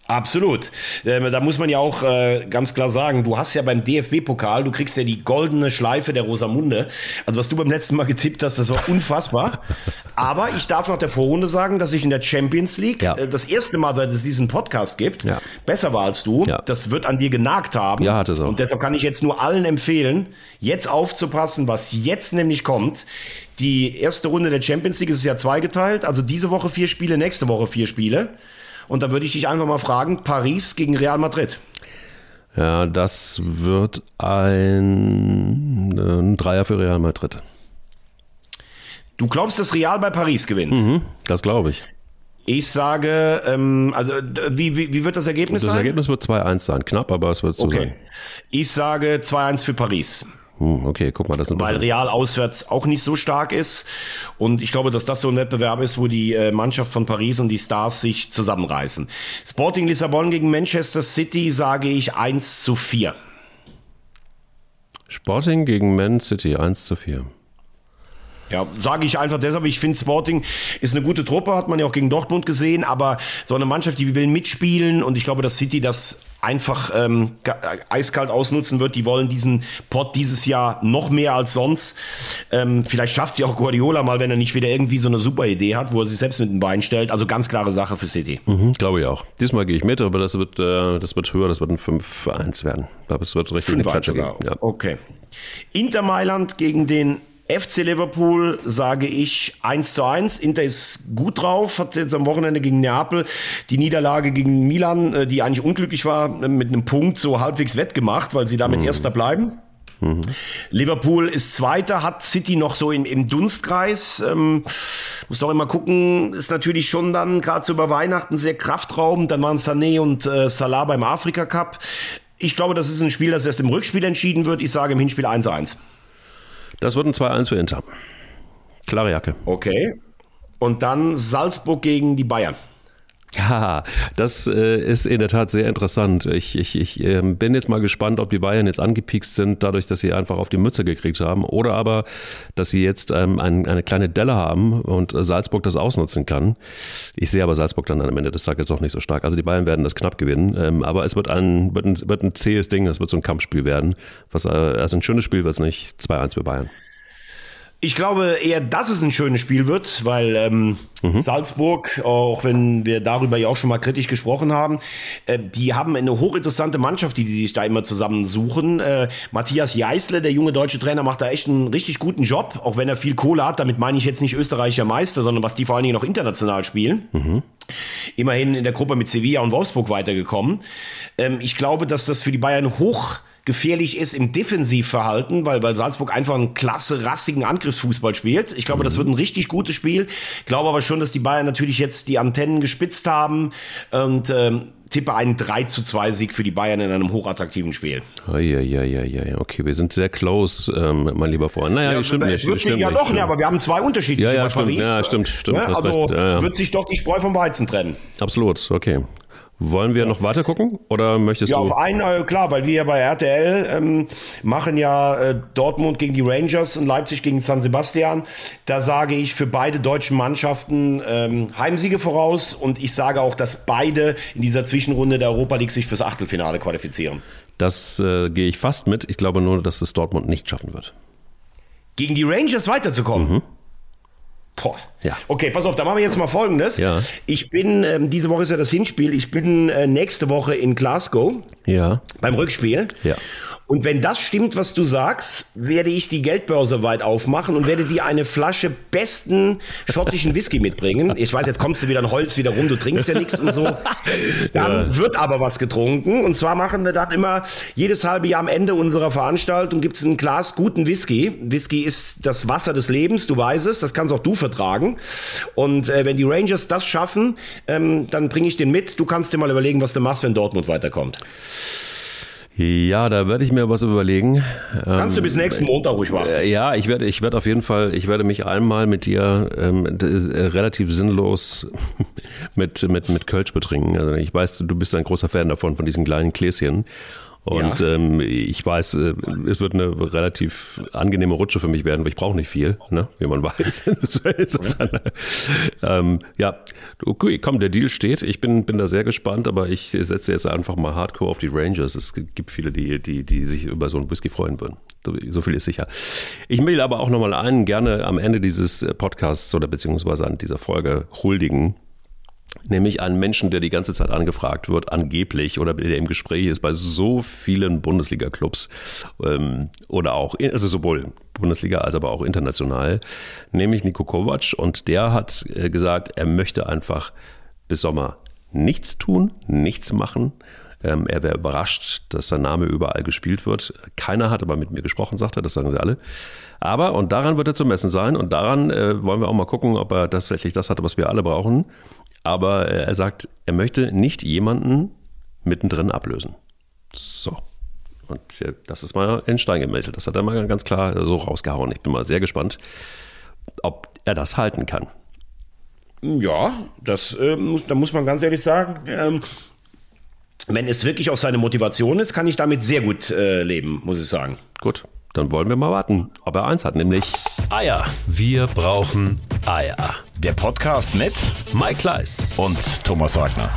Absolut. Ähm, da muss man ja auch äh, ganz klar sagen, du hast ja beim DFB-Pokal, du kriegst ja die goldene Schleife der Rosamunde. Also was du beim letzten Mal getippt hast, das war unfassbar. Aber ich darf nach der Vorrunde sagen, dass ich in der Champions League Ja. äh, das erste Mal, seit es diesen Podcast gibt, Ja. besser war als du. Ja. Das wird an dir genagt haben. Ja, hat es auch. Und deshalb kann ich jetzt nur allen empfehlen, jetzt aufzupassen, was jetzt nämlich kommt. Die erste Runde der Champions League ist ja zweigeteilt. Also diese Woche vier Spiele, nächste Woche vier Spiele. Und da würde ich dich einfach mal fragen, Paris gegen Real Madrid. Ja, das wird ein, ein Dreier für Real Madrid. Du glaubst, dass Real bei Paris gewinnt? Mhm, das glaube ich. Ich sage, ähm, also wie, wie, wie wird das Ergebnis Das sein? Ergebnis wird 2-1 sein. Knapp, aber es wird so okay. sein. Ich sage 2-1 für Paris. Hm, okay, guck mal, das sind weil Real auswärts auch nicht so stark ist. Und ich glaube, dass das so ein Wettbewerb ist, wo die äh, Mannschaft von Paris und die Stars sich zusammenreißen. Sporting Lissabon gegen Manchester City sage ich 1 zu 4. Sporting gegen Man City 1 zu 4. Ja, sage ich einfach deshalb. Ich finde, Sporting ist eine gute Truppe, hat man ja auch gegen Dortmund gesehen, aber so eine Mannschaft, die will mitspielen und ich glaube, dass City das einfach ähm, äh, eiskalt ausnutzen wird. Die wollen diesen Pot dieses Jahr noch mehr als sonst. Ähm, vielleicht schafft sie auch Guardiola mal, wenn er nicht wieder irgendwie so eine super Idee hat, wo er sich selbst mit dem Bein stellt. Also ganz klare Sache für City. Mhm, glaube ich auch. Diesmal gehe ich mit, aber das wird, äh, das wird höher, das wird ein 5-1 werden. Ich glaube, es wird richtig eine 5-1 Klatsche geben. Ja. Okay. Inter Mailand gegen den FC Liverpool sage ich 1 zu 1. Inter ist gut drauf, hat jetzt am Wochenende gegen Neapel die Niederlage gegen Milan, äh, die eigentlich unglücklich war, mit einem Punkt so halbwegs wettgemacht, weil sie damit Erster bleiben. Liverpool ist Zweiter, hat City noch so im, im Dunstkreis. Ähm, muss auch immer gucken, ist natürlich schon dann gerade so über Weihnachten sehr kraftraubend. Dann waren Sané und äh, Salah beim Afrika Cup. Ich glaube, das ist ein Spiel, das erst im Rückspiel entschieden wird. Ich sage im Hinspiel 1-1. Das wird ein 2-1 für Inter. Klare Jacke. Okay. Und dann Salzburg gegen die Bayern. Ja, das äh, ist in der Tat sehr interessant. Ich, ich, ich ähm, bin jetzt mal gespannt, ob die Bayern jetzt angepiekst sind, dadurch, dass sie einfach auf die Mütze gekriegt haben, oder aber, dass sie jetzt ähm, ein, eine kleine Delle haben und äh, Salzburg das ausnutzen kann. Ich sehe aber Salzburg dann am Ende des Tages doch nicht so stark. Also die Bayern werden das knapp gewinnen, ähm, aber es wird ein, wird, ein, wird ein zähes Ding, es wird so ein Kampfspiel werden. Was, äh, also ein schönes Spiel wird es nicht. 2-1 für Bayern. Ich glaube eher, dass es ein schönes Spiel wird, weil ähm, Salzburg, auch wenn wir darüber ja auch schon mal kritisch gesprochen haben, äh, die haben eine hochinteressante Mannschaft, die, die sich da immer zusammensuchen. Äh, Matthias Jeißle, der junge deutsche Trainer, macht da echt einen richtig guten Job, auch wenn er viel Kohle hat. Damit meine ich jetzt nicht österreichischer Meister, sondern was die vor allen Dingen noch international spielen. Immerhin in der Gruppe mit Sevilla und Wolfsburg weitergekommen. Ähm, ich glaube, dass das für die Bayern hoch gefährlich ist im Defensivverhalten, weil, weil Salzburg einfach einen klasse, rassigen Angriffsfußball spielt. Ich glaube, das wird ein richtig gutes Spiel. Glaube aber schon, dass die Bayern natürlich jetzt die Antennen gespitzt haben und ähm, tippe einen 3 zu 2 Sieg für die Bayern in einem hochattraktiven Spiel. Ja, ja, ja, ja, okay, wir sind sehr close, ähm, mein lieber Freund. Naja, Ja, stimmt nicht. sich- Stimmt ja nicht, doch, stimmt. ne, aber wir haben zwei unterschiedliche Ja, ja, bei stimmt, Paris. ja, stimmt, stimmt, hast also ja, ja. wird sich doch die Spreu vom Weizen trennen. Absolut, okay. Wollen wir noch weiter gucken oder möchtest Ja, du? auf einen, äh, klar, weil wir ja bei RTL ähm, machen ja äh, Dortmund gegen die Rangers und Leipzig gegen San Sebastian. Da sage ich für beide deutschen Mannschaften ähm, Heimsiege voraus und ich sage auch, dass beide in dieser Zwischenrunde der Europa League sich fürs Achtelfinale qualifizieren. Das äh, gehe ich fast mit. Ich glaube nur, dass es Dortmund nicht schaffen wird. Gegen die Rangers weiterzukommen. Boah. Ja. Okay, pass auf, da machen wir jetzt mal Folgendes. Ja. Ich bin, ähm, diese Woche ist ja das Hinspiel, ich bin äh, nächste Woche in Glasgow Ja. beim Rückspiel. Ja. Und wenn das stimmt, was du sagst, werde ich die Geldbörse weit aufmachen und werde dir eine Flasche besten schottischen Whisky mitbringen. Ich weiß, jetzt kommst du wieder in Holz wieder rum, du trinkst ja nichts und so. Dann wird aber was getrunken. Und zwar machen wir dann immer jedes halbe Jahr am Ende unserer Veranstaltung gibt es ein Glas guten Whisky. Whisky ist das Wasser des Lebens, du weißt es, das kannst auch du vertragen. Und äh, wenn die Rangers das schaffen, ähm, dann bringe ich den mit. Du kannst dir mal überlegen, was du machst, wenn Dortmund weiterkommt. Ja, da werde ich mir was überlegen. Kannst du bis nächsten Montag ruhig machen. Äh, Ja, ich werde, ich werde auf jeden Fall, ich werde mich einmal mit dir ähm, äh, relativ sinnlos mit, mit, mit Kölsch betrinken. Also ich weiß, du bist ein großer Fan davon, von diesen kleinen Gläschen. Und Ja. ähm, ich weiß, äh, es wird eine relativ angenehme Rutsche für mich werden, weil ich brauche nicht viel, ne? wie man weiß. Ähm, ja, okay, komm, der Deal steht. Ich bin, bin da sehr gespannt, aber ich setze jetzt einfach mal Hardcore auf die Rangers. Es gibt viele, die, die, die sich über so einen Whisky freuen würden. So- So viel ist sicher. Ich will aber auch nochmal einen gerne am Ende dieses Podcasts oder beziehungsweise an dieser Folge huldigen. Nämlich einen Menschen, der die ganze Zeit angefragt wird, angeblich, oder der im Gespräch ist bei so vielen Bundesliga-Clubs ähm, oder auch, also sowohl Bundesliga als aber auch international, nämlich Niko Kovac. Und der hat äh, gesagt, er möchte einfach bis Sommer nichts tun, nichts machen. Ähm, er wäre überrascht, dass sein Name überall gespielt wird. Keiner hat aber mit mir gesprochen, sagt er, das sagen sie alle. Aber, und daran wird er zu messen sein, und daran äh, wollen wir auch mal gucken, ob er tatsächlich das hat, was wir alle brauchen. Aber er sagt, er möchte nicht jemanden mittendrin ablösen. So. Und das ist mal in Stein gemeldet. Das hat er mal ganz klar so rausgehauen. Ich bin mal sehr gespannt, ob er das halten kann. Ja, das äh, muss, da muss man ganz ehrlich sagen. Ähm, wenn es wirklich auch seine Motivation ist, kann ich damit sehr gut äh, leben, muss ich sagen. Gut, dann wollen wir mal warten, ob er eins hat, nämlich Eier. Wir brauchen Eier. Der Podcast mit Mike Kleiss. und Thomas Wagner.